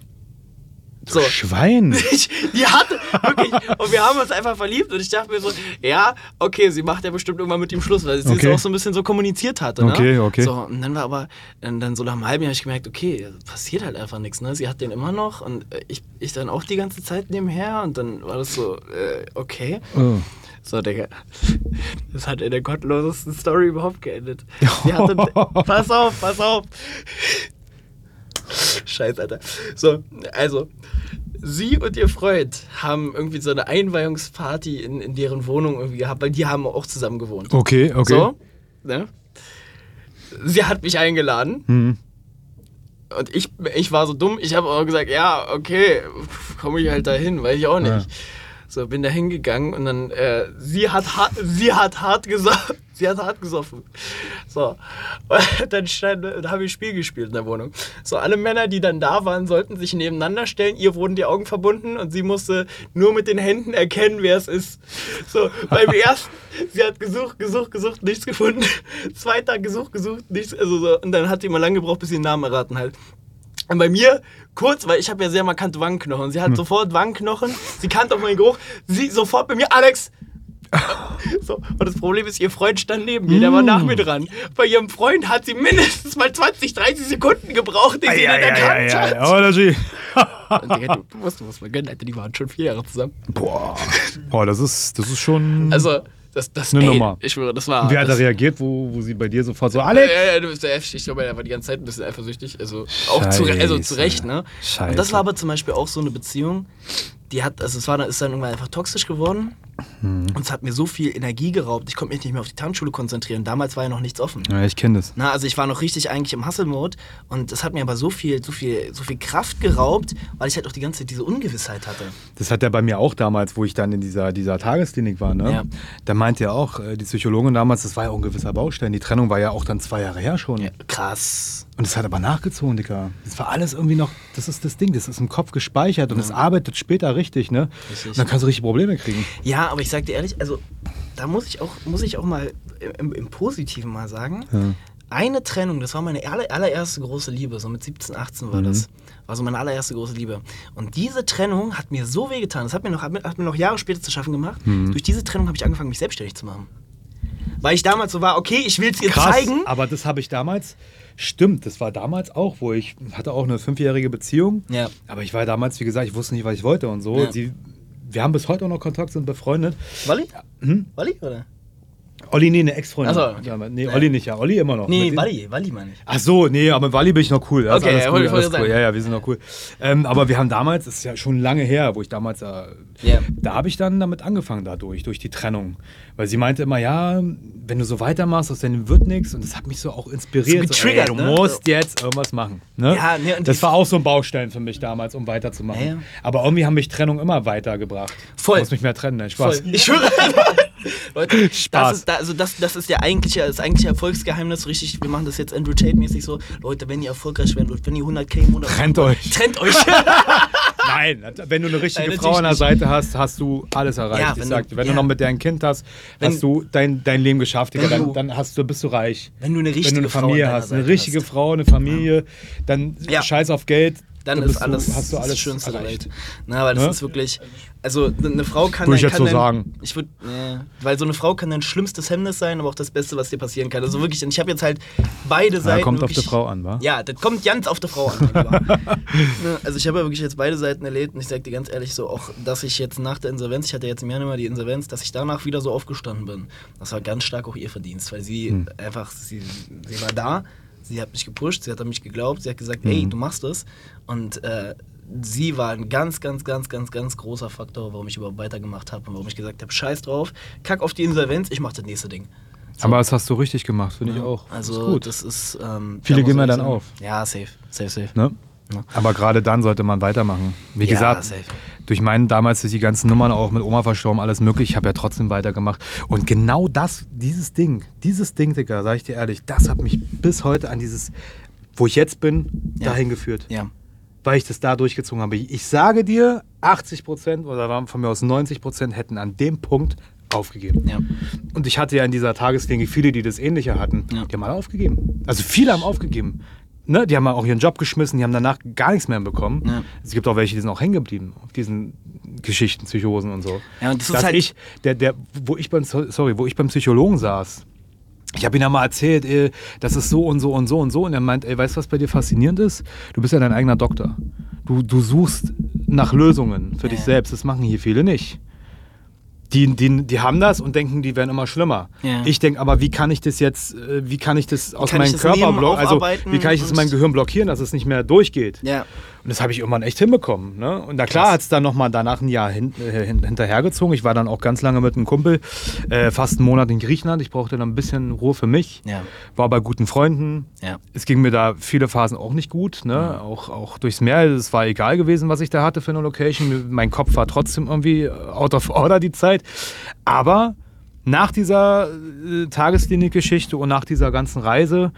So. Schwein. Ich, die hatte, wirklich. Und wir haben uns einfach verliebt und ich dachte mir so, ja, okay, sie macht ja bestimmt irgendwann mit ihm Schluss, weil sie Okay. es auch so ein bisschen so kommuniziert hatte. Ne? Okay, okay. So, und dann war aber, dann, dann so nach einem halben Jahr habe ich gemerkt, okay, passiert halt einfach nichts. Ne? Sie hat den immer noch und äh, ich, ich dann auch die ganze Zeit nebenher und dann war das so, äh, okay. Oh. So, Digga. Das hat in der gottlosesten Story überhaupt geendet. Hatte, pass auf, pass auf. Scheiße, Alter. So, also, sie und ihr Freund haben irgendwie so eine Einweihungsparty in, in deren Wohnung irgendwie gehabt, weil die haben auch zusammen gewohnt. Okay, okay. So, ne? Sie hat mich eingeladen. Hm. Und ich, ich war so dumm, ich habe auch gesagt, ja, okay, komme ich halt dahin, weiß ich auch nicht. Ja. So, bin da hingegangen und dann, äh, sie hat hart, sie hat hart gesoffen. Sie hat hart gesoffen. So. Und dann, stand, dann habe ich Spiel gespielt in der Wohnung. So, alle Männer, die dann da waren, sollten sich nebeneinander stellen. Ihr wurden die Augen verbunden und sie musste nur mit den Händen erkennen, wer es ist. So, beim ersten, sie hat gesucht, gesucht, gesucht, nichts gefunden. Zweiter gesucht, gesucht, nichts. Also so. Und dann hat sie mal lange gebraucht, bis sie den Namen erraten hat. Und bei mir kurz, weil ich habe ja sehr markante Wangenknochen. Sie hat sofort Wangenknochen, sie kannte auch meinen Geruch. Sie sofort bei mir, Alex! So, und das Problem ist, ihr Freund stand neben mir, der war nach mir dran. Bei ihrem Freund hat sie mindestens mal 20, 30 Sekunden gebraucht, die sie nicht erkannt hat. Ist- Und Digga, du, du musst, du musst mal gönnen, Alter, die waren schon vier Jahre zusammen. Boah. Boah, das ist, das ist schon. Also, das, das, Eine ey, Nummer. ich schwöre, das war... Wie hat er reagiert, wo, wo sie bei dir sofort so, Alex? Ja, ja, du bist der heftig. Ich glaube, er war die ganze Zeit ein bisschen eifersüchtig. Also auch zu, also zu Recht, ne? Scheiße. Und das war aber zum Beispiel auch so eine Beziehung, die hat, also es war, ist dann irgendwann einfach toxisch geworden. Mhm. Und es hat mir so viel Energie geraubt. Ich konnte mich nicht mehr auf die Tanzschule konzentrieren. Damals war ja noch nichts offen. Ja, ich kenne das. Na, also ich war noch richtig eigentlich im Hustle-Mode und es hat mir aber so viel, so viel, so viel Kraft geraubt, weil ich halt auch die ganze Zeit diese Ungewissheit hatte. Das hat er bei mir auch damals, wo ich dann in dieser, dieser Tagesklinik war. Ne? Ja. Da meinte er auch, äh, die Psychologin damals, das war ja auch ein gewisser Baustein. Die Trennung war ja auch dann zwei Jahre her schon. Ja, krass. Und es hat aber nachgezogen, Dicker. Das war alles irgendwie noch, das ist das Ding, das ist im Kopf gespeichert und es arbeitet später richtig, ne? Richtig. Und dann kannst du richtig Probleme kriegen. Ja, aber ich sag dir ehrlich, also da muss ich auch, muss ich auch mal im, im Positiven mal sagen. Eine Trennung, das war meine aller, allererste große Liebe, so mit 17, 18 war das. War so meine allererste große Liebe. Und diese Trennung hat mir so wehgetan, das hat mir noch, hat mir, noch Jahre später zu schaffen gemacht. Durch diese Trennung habe ich angefangen, mich selbstständig zu machen. Weil ich damals so war, okay, ich will es ihr zeigen. aber das habe ich damals, stimmt, das war damals auch, wo ich hatte auch eine fünfjährige Beziehung. Ja. Aber ich war damals, wie gesagt, ich wusste nicht, was ich wollte und so. Ja. Sie, wir haben bis heute auch noch Kontakt, sind befreundet. Wally? Hm? Wally, oder? Olli, nee, eine Ex-Freundin. Ach so, okay. ja, nee. Olli nicht, ja. Olli immer noch. Nee, Wally, Wally meine ich. Ach so, nee, aber mit Wally bin ich noch cool. Das Okay, cool, cool. Ja, ja, wir sind noch cool. Ähm, aber wir haben damals, das ist ja schon lange her, wo ich damals, äh, Ja. da habe ich dann damit angefangen dadurch, durch die Trennung. Weil sie meinte immer, ja, wenn du so weitermachst, aus deinem wird nichts. Und das hat mich so auch inspiriert. So getriggert, ey, du ne? musst jetzt irgendwas machen. Ne? Ja, nee, und das war auch so ein Baustein für mich damals, um weiterzumachen. Ja, ja. Aber irgendwie haben mich Trennung immer weitergebracht. Voll. Du musst mich mehr trennen, nein, Spaß. Voll. Ich schwöre. Leute, Spaß. Das ist, also das, das ist der eigentliche, das eigentliche Erfolgsgeheimnis, richtig. Wir machen das jetzt Andrew Tate-mäßig so. Leute, wenn ihr erfolgreich werden wollt, wenn ihr 100k im Monat. Trennt euch. Trennt euch. Nein, wenn du eine richtige Nein, Frau an der natürlich Seite hast, hast du alles erreicht. Ja, ich wenn sag, du- wenn ja. du noch mit deinem Kind hast, Wenn- hast du dein, dein Leben geschafft. Digga. Dann, dann hast du, bist du reich. Wenn du eine richtige wenn du eine Frau Familie hast, eine richtige hast. Frau, eine Familie, dann Ja. scheiß auf Geld. Dann dann ist alles, du, hast du das alles Schönste erreicht. Welt. Na, weil das Ne? ist wirklich. Also, eine Frau kann. Würde ich jetzt kann so sagen. Ich würde. Nee, weil so eine Frau kann dein schlimmstes Hemmnis sein, aber auch das Beste, was dir passieren kann. Also wirklich, ich habe jetzt halt beide Ja, Seiten. kommt auf die wirklich, Frau an, wa? Ja, das kommt ganz auf die Frau an. Ne, also ich habe ja wirklich jetzt beide Seiten erlebt und ich sag dir ganz ehrlich so, auch dass ich jetzt nach der Insolvenz, ich hatte jetzt im Januar die Insolvenz, dass ich danach wieder so aufgestanden bin. Das war ganz stark auch ihr Verdienst, weil sie Hm. einfach, sie, sie war da, sie hat mich gepusht, sie hat an mich geglaubt, sie hat gesagt, ey, Hm. du machst es. Und äh, sie war ein ganz, ganz, ganz, ganz, ganz großer Faktor, warum ich überhaupt weitergemacht habe und warum ich gesagt habe, scheiß drauf, kack auf die Insolvenz, ich mach das nächste Ding. Aber das hast du richtig gemacht, finde ich auch. Also ist gut. das ist. Ähm, Viele da geben ja dann auf. Ja, safe, safe, safe. Ne? Ja. Aber gerade dann sollte man weitermachen. Wie Ja, gesagt, safe. durch meinen damals durch die ganzen Nummern auch mit Oma verstorben, alles möglich. Ich habe ja trotzdem weitergemacht. Und genau das, dieses Ding, dieses Ding, Digga, sag ich dir ehrlich, das hat mich bis heute an dieses, wo ich jetzt bin, Ja. dahin geführt. Ja. Weil ich das da durchgezogen habe. Ich sage dir, 80 Prozent oder waren von mir aus 90 Prozent hätten an dem Punkt aufgegeben. Ja. Und ich hatte ja in dieser Tagesklinik viele, die das Ähnliche hatten. Ja. Die haben alle aufgegeben. Also viele haben aufgegeben. ne, die haben auch ihren Job geschmissen, die haben danach gar nichts mehr bekommen. Ja. Es gibt auch welche, die sind auch hängen geblieben auf diesen Geschichten, Psychosen und so. Ja, und das ist Dass halt- ich, der, der, wo ich beim, sorry, wo ich beim Psychologen saß, ich habe ihm dann mal erzählt, ey, das ist so und so und so und so. Und er meint, ey, weißt du, was bei dir faszinierend ist? Du bist ja dein eigener Doktor. Du, du suchst nach Lösungen für dich Ja. selbst. Das machen hier viele nicht. Die, die, die haben das und denken, die werden immer schlimmer. Ja. Ich denke aber, wie kann ich das jetzt, äh, wie kann ich das aus meinem Körper blockieren? Also, wie kann ich das in meinem Gehirn blockieren, dass es nicht mehr durchgeht? Ja. Und das habe ich irgendwann echt hinbekommen. Ne? Und na klar hat es dann nochmal danach ein Jahr hin, äh, hin, hinterhergezogen. Ich war dann auch ganz lange mit einem Kumpel, äh, fast einen Monat in Griechenland. Ich brauchte dann ein bisschen Ruhe für mich. Ja. War bei guten Freunden. Ja. Es ging mir da viele Phasen auch nicht gut. Ne? Auch, auch durchs Meer. Es war egal gewesen, was ich da hatte für eine Location. Mein Kopf war trotzdem irgendwie äh, out of order die Zeit. Aber nach dieser äh, Tagesklinik-Geschichte und nach dieser ganzen Reise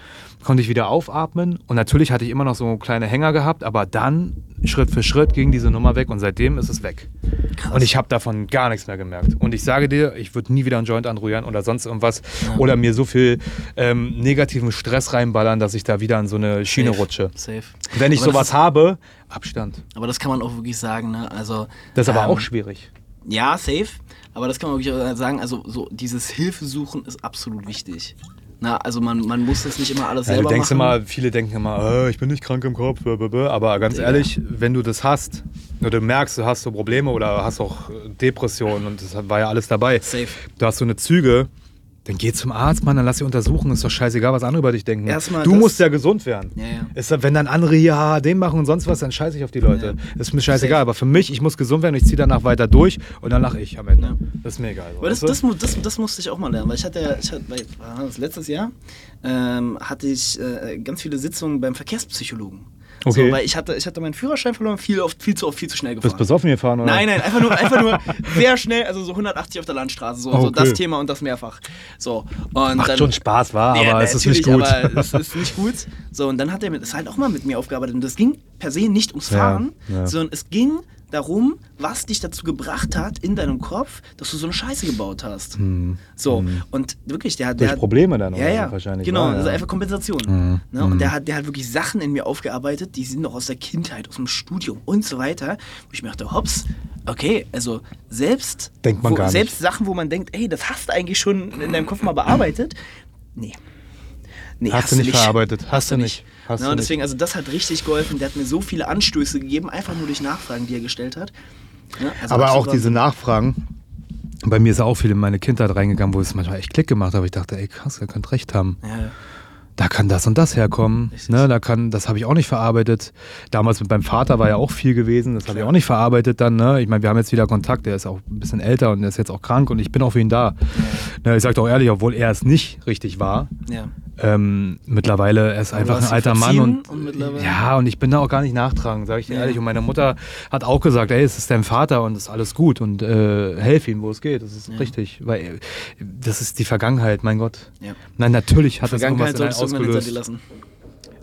konnte ich wieder aufatmen. Und natürlich hatte ich immer noch so kleine Hänger gehabt, aber dann Schritt für Schritt ging diese Nummer weg und seitdem ist es weg. Krass. Und ich habe davon gar nichts mehr gemerkt. Und ich sage dir, ich würde nie wieder einen Joint anrühren oder sonst irgendwas oder mir so viel ähm, negativen Stress reinballern, dass ich da wieder in so eine Schiene Safe. rutsche. Safe. Wenn ich Aber sowas ist- habe, Abstand. Aber das kann man auch wirklich sagen, ne? Also. Das ist aber ähm, auch schwierig. Ja, safe. Aber das kann man wirklich auch sagen. Also, so dieses Hilfesuchen ist absolut wichtig. Na, also man, man muss das nicht immer alles Ja, selber du denkst machen. immer, viele denken immer, äh, ich bin nicht krank im Kopf, blablabla. aber ganz Digga. ehrlich, wenn du das hast, oder du merkst, du hast so Probleme oder hast auch Depressionen und das war ja alles dabei. Safe. Du hast so eine Züge, dann geh zum Arzt, Mann, dann lass dich untersuchen. Ist doch scheißegal, was andere über dich denken. Erstmal du das- musst ja gesund werden. Ja, ja. Ist, wenn dann andere hier HHD machen und sonst was, dann scheiße ich auf die Leute. Ist mir scheißegal. Aber für mich, ich muss gesund werden, ich ziehe danach weiter durch und dann lache ich am Ende. Ja. Das ist mir egal. so, Aber das, weißt du? das, mu- das, das musste ich auch mal lernen, weil ich hatte ja, ich hatte, weil, war das letztes Jahr, ähm, hatte ich äh, ganz viele Sitzungen beim Verkehrspsychologen. Okay. So, weil ich hatte, ich hatte meinen Führerschein verloren, viel, oft, viel zu oft, viel zu schnell gefahren. Bist besoffen gefahren, oder? Nein, nein, einfach nur, einfach nur sehr schnell, also so 180 auf der Landstraße, so, so Okay. das Thema und das mehrfach. So, und Macht dann, schon Spaß, war, Ja, aber es ist nicht gut. Aber es ist nicht gut. So, und dann hat er mit, ist halt auch mal mit mir aufgearbeitet. Und das ging per se nicht ums Ja, Fahren, ja. sondern es ging darum, was dich dazu gebracht hat in deinem Kopf, dass du so eine Scheiße gebaut hast. So, und wirklich, der hat. Hm. Durch der hat, Probleme dann ja, ja, wahrscheinlich, Genau, war, ja. also einfach Kompensation. Mhm. Ne? Und der hat, der hat wirklich Sachen in mir aufgearbeitet, die sind noch aus der Kindheit, aus dem Studium und so weiter, wo ich mir dachte, hops, okay, also selbst, Denkt man wo, gar nicht. selbst Sachen, wo man denkt, ey, das hast du eigentlich schon in deinem Kopf mal bearbeitet, nee. Nee, Hast du nicht verarbeitet. Hast du nicht. Hast ne, du und deswegen, also das hat richtig geholfen. Der hat mir so viele Anstöße gegeben, einfach nur durch Nachfragen, die er gestellt hat. Ne? Also Aber auch diese Nachfragen. Bei mir ist auch viel in meine Kindheit reingegangen, wo es manchmal echt Klick gemacht hat. Aber ich dachte, ey, krass, ihr könnt recht haben. Ja, Da kann das und das herkommen. Richtig. Ne, da kann, das habe ich auch nicht verarbeitet. Damals mit meinem Vater war ja auch viel gewesen. Das habe ich auch nicht verarbeitet dann. Ne? Ich meine, wir haben jetzt wieder Kontakt. Der ist auch ein bisschen älter und der ist jetzt auch krank und ich bin auch für ihn da. Ne, ich sage auch ehrlich, obwohl er es nicht richtig war. ja. Ähm, mittlerweile, er ist einfach ein alter Mann und, und ja, und ich bin da auch gar nicht nachtragend, sage ich dir Ja. ehrlich. Und meine Mutter hat auch gesagt, ey, es ist dein Vater und es ist alles gut und äh, helf ihm, wo es geht. Das ist Ja. richtig, weil äh, das ist die Vergangenheit, mein Gott. Ja. Nein, natürlich hat das irgendwas in ausgelöst.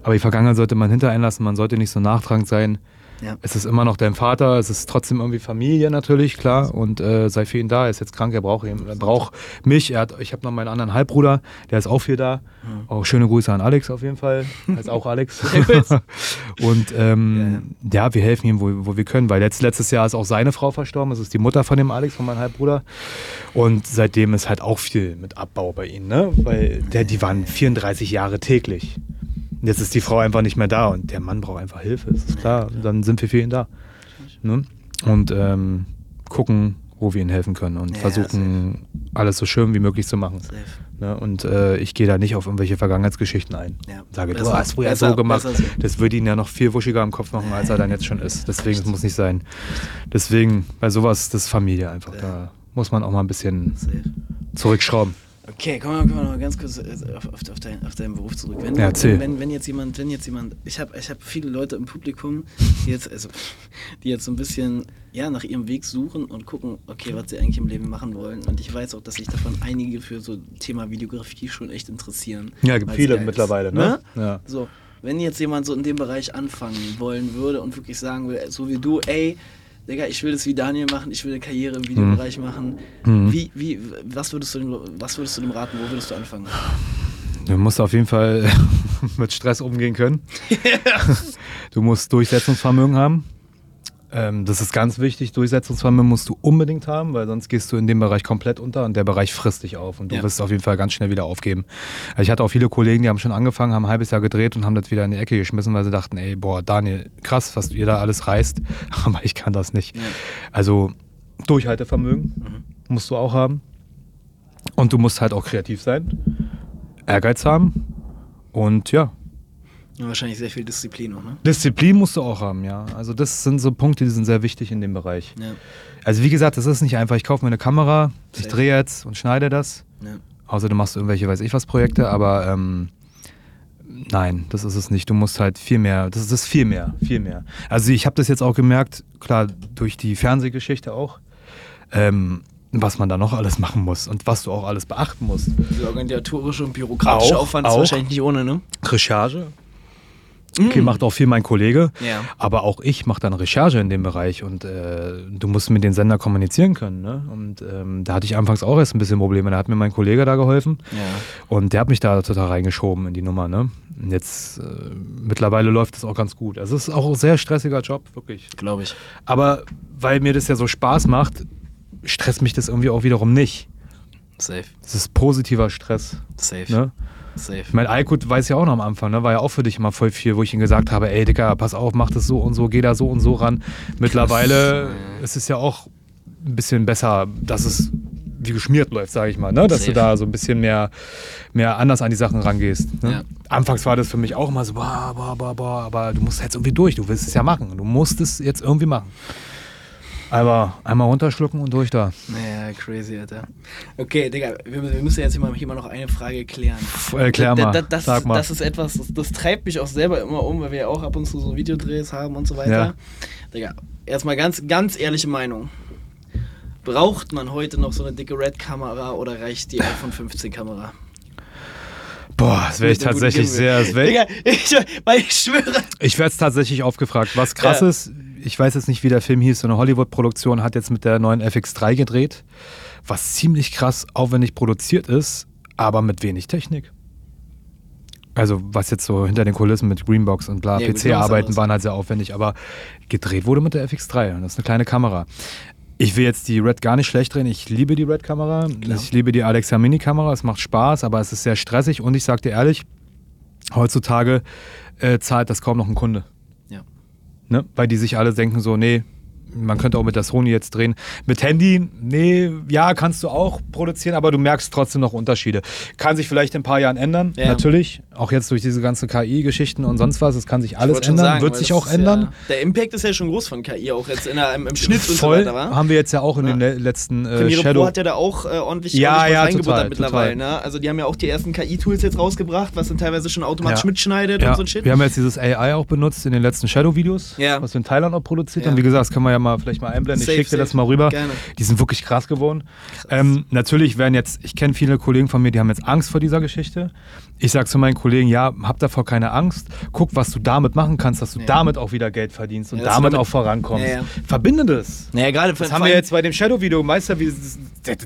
Aber die Vergangenheit sollte man hinter einen lassen, man sollte nicht so nachtragend sein. Ja. Es ist immer noch dein Vater, es ist trotzdem irgendwie Familie natürlich, klar. Und äh, sei für ihn da, er ist jetzt krank, er braucht ihn, er braucht mich. Er hat, ich habe noch meinen anderen Halbbruder, der ist auch viel da. Auch schöne Grüße an Alex auf jeden Fall. Heißt auch Alex. und ähm, ja, wir helfen ihm, wo, wo wir können, weil letzt, letztes Jahr ist auch seine Frau verstorben. Das ist die Mutter von dem Alex, von meinem Halbbruder. Und seitdem ist halt auch viel mit Abbau bei ihnen, ne? Weil der, die waren 34 Jahre täglich. Jetzt ist die Frau einfach nicht mehr da und der Mann braucht einfach Hilfe, das ist klar. Dann sind wir für ihn da. Ne? Und ähm, gucken, wo wir ihnen helfen können und Ja, versuchen, alles so schön wie möglich zu machen. Safe. Ne? Und äh, ich gehe da nicht auf irgendwelche Vergangenheitsgeschichten ein. Ja. Sage, du hast früher besser- so gemacht. besser. Das würde ihn ja noch viel wuschiger im Kopf machen, als er dann jetzt schon ist. Deswegen, das muss nicht sein. Deswegen, bei sowas, das ist Familie einfach. Ja. Da muss man auch mal ein bisschen Safe. zurückschrauben. Okay, kommen wir, kommen wir noch ganz kurz äh, auf, auf, auf, dein, auf deinen Beruf zurück. Wenn, Ja, erzähl. wenn, wenn, wenn jetzt jemand, wenn jetzt jemand, ich habe ich hab viele Leute im Publikum, die jetzt, also, die jetzt so ein bisschen ja, nach ihrem Weg suchen und gucken, okay, was sie eigentlich im Leben machen wollen. Und ich weiß auch, dass sich davon einige für so Thema Videografie schon echt interessieren. Ja, gibt viele ist. mittlerweile, ne? Ja. So, wenn jetzt jemand so in dem Bereich anfangen wollen würde und wirklich sagen will, so wie du, ey, Digga, ich will das wie Daniel machen, ich will eine Karriere im Videobereich machen. Mhm. Wie, wie, was würdest du dem, was würdest du dem raten, wo würdest du anfangen? Du musst auf jeden Fall mit Stress umgehen können. du musst Durchsetzungsvermögen haben. Ähm, das ist ganz wichtig. Durchsetzungsvermögen musst du unbedingt haben, weil sonst gehst du in dem Bereich komplett unter und der Bereich frisst dich auf und du Ja. wirst auf jeden Fall ganz schnell wieder aufgeben. Also ich hatte auch viele Kollegen, die haben schon angefangen, haben ein halbes Jahr gedreht und haben das wieder in die Ecke geschmissen, weil sie dachten, ey, boah, Daniel, krass, was ihr da alles reißt, aber ich kann das nicht. Ja. Also Durchhaltevermögen musst du auch haben. Und du musst halt auch kreativ sein, Ehrgeiz haben und ja, Ja, wahrscheinlich sehr viel Disziplin auch, ne? Disziplin musst du auch haben, ja. Also das sind so Punkte, die sind sehr wichtig in dem Bereich. Ja. Also wie gesagt, das ist nicht einfach, ich kaufe mir eine Kamera, ich drehe jetzt und schneide das. ja. Außer du machst irgendwelche, weiß ich was, Projekte, aber ähm, nein, das ist es nicht. Du musst halt viel mehr, das ist das viel mehr, viel mehr. Also ich habe das jetzt auch gemerkt, klar, durch die Fernsehgeschichte auch, ähm, was man da noch alles machen muss und was du auch alles beachten musst. Der organisatorische und bürokratische Auch, Aufwand ist wahrscheinlich nicht ohne, ne? Recherche. Okay, macht auch viel mein Kollege. Ja. Aber auch ich mache dann Recherche in dem Bereich und äh, du musst mit den Sender kommunizieren können. Ne? Und ähm, da hatte ich anfangs auch erst ein bisschen Probleme. Da hat mir mein Kollege da geholfen Ja. und der hat mich da total reingeschoben in die Nummer. Ne? Und jetzt äh, mittlerweile läuft es auch ganz gut. Also es ist auch ein sehr stressiger Job, wirklich. Glaube ich. Aber weil mir das ja so Spaß macht, stresst mich das irgendwie auch wiederum nicht. Safe. Das ist positiver Stress. Safe. Ne? Safe. Ich meine, Aykut weiß ja auch noch am Anfang, ne? war ja auch für dich immer voll viel, wo ich ihm gesagt habe, ey Dicker, pass auf, mach das so und so, geh da so und so ran. Mittlerweile ist es ja auch ein bisschen besser, dass es wie geschmiert läuft, sage ich mal, ne? dass Safe. du da so ein bisschen mehr, mehr anders an die Sachen rangehst. Ne? Ja. Anfangs war das für mich auch immer so, boah, boah, boah, boah, aber du musst jetzt irgendwie durch, du willst es ja machen, du musst es jetzt irgendwie machen. Aber einmal runterschlucken und durch da. Naja, crazy, Alter. Okay, Digga, wir, wir müssen jetzt hier mal, hier mal noch eine Frage klären. Äh, klär mal, da- das, sag mal. das ist etwas, das, das treibt mich auch selber immer um, weil wir ja auch ab und zu so Videodrehs haben und so weiter. Ja. Digga, erstmal ganz, ganz ehrliche Meinung. Braucht man heute noch so eine dicke Red-Kamera oder reicht die iPhone 15-Kamera? Boah, das wäre ich tatsächlich sehr. Das wär, Digga, ich, weil ich schwöre. Ich werde es tatsächlich aufgefragt. Was krass Ja. ist, ich weiß jetzt nicht, wie der Film hieß, so eine Hollywood-Produktion hat jetzt mit der neuen FX3 gedreht, was ziemlich krass aufwendig produziert ist, aber mit wenig Technik. Also was jetzt so hinter den Kulissen mit Greenbox und bla, Ja, PC-Arbeiten waren halt sehr aufwendig, aber gedreht wurde mit der FX3 und das ist eine kleine Kamera. Ich will jetzt die Red gar nicht schlecht drehen. Ich liebe die Red-Kamera. Ich liebe die Alexa Mini-Kamera. Es macht Spaß, aber es ist sehr stressig. Und ich sag dir ehrlich, heutzutage äh, zahlt das kaum noch ein Kunde. Ne? Weil die sich alle denken so, nee, man könnte auch mit der Sony jetzt drehen. Mit Handy, nee, ja, kannst du auch produzieren, aber du merkst trotzdem noch Unterschiede. Kann sich vielleicht in ein paar Jahren ändern, Ja. natürlich. Auch jetzt durch diese ganzen KI-Geschichten und sonst was. Es kann sich Ich alles ändern, sagen, wird sich auch ändern. Ja, der Impact ist ja schon groß von KI, auch jetzt in der, im, im Schnitt Voll und so weiter, wa? haben wir jetzt ja auch in Ja. den le letzten äh, Premiere Shadow. Pro hat ja da auch äh, ordentlich, Ja, ordentlich ja, reingebuttert mittlerweile. Ne? Also die haben ja auch die ersten KI-Tools jetzt rausgebracht, was dann teilweise schon automatisch Ja. mitschneidet und so ein Shit. wir haben jetzt dieses AI auch benutzt in den letzten Shadow-Videos, Ja. was wir in Thailand auch produziert haben. Wie gesagt, das können wir ja mal vielleicht mal einblenden. Safe, ich schicke dir das mal rüber. Gerne. Die sind wirklich krass geworden. Ähm, natürlich werden jetzt, ich kenne viele Kollegen von mir, die haben jetzt Angst vor dieser Geschichte. Ich sage zu meinen Kollegen, ja, hab davor keine Angst. Guck, was du damit machen kannst, dass du Ja. damit auch wieder Geld verdienst und Ja, damit, damit- auch vorankommst. Ja, ja. Verbinde das. Naja, gerade Das haben wir jetzt bei dem Shadow-Video, Meister, wie,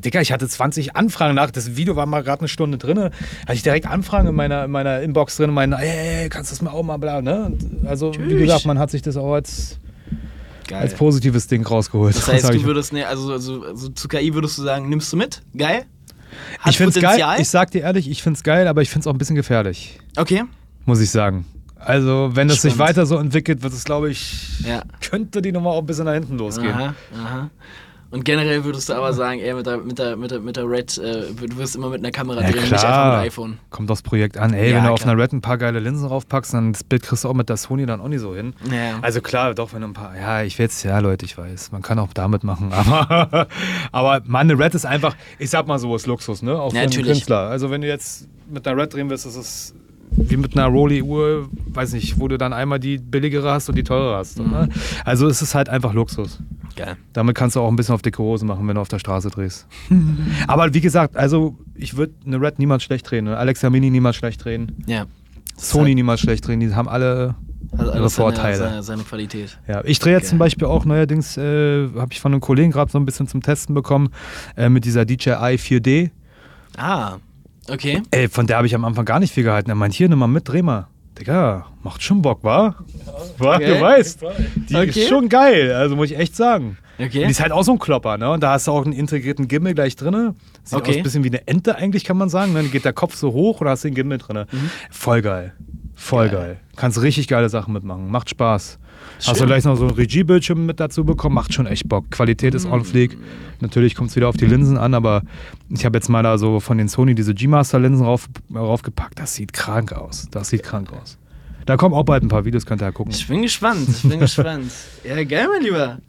Digga, ich hatte 20 Anfragen nach, das Video war mal gerade eine Stunde drin, hatte ich direkt Anfragen in meiner, in meiner Inbox drin, meinen, ey, kannst du das mal auch mal, bla, ne? Und Also, wie Natürlich. gesagt, man hat sich das auch als, Geil. als positives Ding rausgeholt. Das heißt, sag du würdest, ne, also, also, also zu KI würdest du sagen, nimmst du mit? Geil? Hat ich find's geil, Potenzial? ich sag dir ehrlich, ich find's geil, aber ich find's auch ein bisschen gefährlich, Okay. muss ich sagen. Also, wenn es sich Spannend. weiter so entwickelt, wird es, glaube ich, Ja. könnte die Nummer auch ein bisschen nach hinten losgehen. Aha, aha. Und generell würdest du aber sagen, ey, mit der, mit der, mit der, mit der Red, äh, du wirst immer mit einer Kamera Ja, drehen, nicht einfach klar. mit iPhone. Kommt aufs Projekt an. Ey, Ja, wenn du auf klar. einer Red ein paar geile Linsen draufpackst, dann das Bild kriegst du auch mit der Sony dann auch nicht so hin. Ja. Also klar, doch, wenn du ein paar. Ja, ich will jetzt, ja, Leute, ich weiß. Man kann auch damit machen. Aber, aber Mann, eine Red ist einfach, ich sag mal so, ist Luxus, ne? Auch für einen natürlich. Künstler. Also wenn du jetzt mit einer Red drehen willst, ist es wie mit einer Rolli-Uhr, weiß nicht, wo du dann einmal die billigere hast und die teure hast. Mhm. Ne? Also es ist halt einfach Luxus. Geil. Damit kannst du auch ein bisschen auf dicke Hose machen, wenn du auf der Straße drehst. Aber wie gesagt, also ich würde eine Red niemals schlecht drehen, eine Alexa Mini niemals schlecht drehen, Ja. Sony niemals schlecht drehen, die haben alle Hat ihre Vorteile. seine, seine Qualität. Ja, ich drehe jetzt Geil. zum Beispiel auch neuerdings, äh, habe ich von einem Kollegen gerade so ein bisschen zum Testen bekommen, äh, mit dieser DJI 4D. Ah. Okay. Ey, von der habe ich am Anfang gar nicht viel gehalten. Er meint, hier, nimm mal mit, dreh mal. Digga, macht schon Bock, wa? Wa, Okay. du weißt. Die Okay. ist schon geil, also muss ich echt sagen. Okay. Die ist halt auch so ein Klopper, ne? Und da hast du auch einen integrierten Gimmel gleich drin. Sieht Okay. aus ein bisschen wie eine Ente eigentlich, kann man sagen. ne? Dann geht der Kopf so hoch oder hast du den Gimmel drin. Voll geil. Voll Mhm. Geil. geil. Kannst richtig geile Sachen mitmachen. Macht Spaß. Hast du gleich noch so einen Regiebildschirm mit dazu bekommen? Macht schon echt Bock. Qualität ist Mhm. on fleek. Natürlich kommt es wieder auf die Linsen an, aber ich habe jetzt mal da so von den Sony diese G-Master-Linsen rauf, raufgepackt. Das sieht krank aus. Das sieht krank aus. Da kommen auch bald ein paar Videos, könnt ihr ja gucken. Ich bin gespannt, ich bin gespannt. Ja, geil, mein Lieber.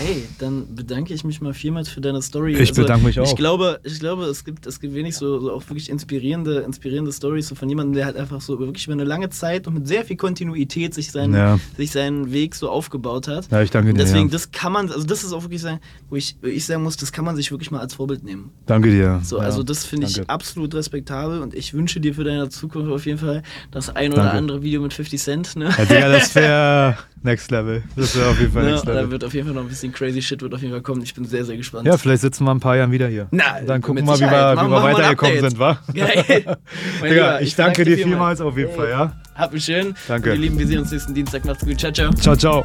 Ey, dann bedanke ich mich mal vielmals für deine Story. Ich bedanke mich auch. Ich glaube, ich glaube es, gibt, es gibt wenig so, so auch wirklich inspirierende, inspirierende Stories so von jemandem, der halt einfach so wirklich über eine lange Zeit und mit sehr viel Kontinuität sich seinen, Ja. sich seinen Weg so aufgebaut hat. Ja, ich danke dir. deswegen, ja. das kann man, also das ist auch wirklich sein, wo ich, wo ich sagen muss, das kann man sich wirklich mal als Vorbild nehmen. Danke dir. So, also das finde ich absolut respektabel und ich wünsche dir für deine Zukunft auf jeden Fall das ein oder Danke. andere Video mit 50 Cent, ne? Ja, Digga, das wäre Next Level. Das wäre auf jeden Fall Ne, Next da Level. wird auf jeden Fall noch ein bisschen crazy shit wird auf jeden Fall kommen. Ich bin sehr, sehr gespannt. Ja, vielleicht sitzen wir in ein paar Jahren wieder hier. Na, Dann gucken wir mal, wie wir, wie wir weitergekommen sind, wa? Digga, Lieber, ich, danke dir vielmals auf jeden Fall, ja? Habt mich schön. Danke. Und ihr Lieben, wir sehen uns nächsten Dienstag. Macht's gut. Ciao, ciao. Ciao, ciao.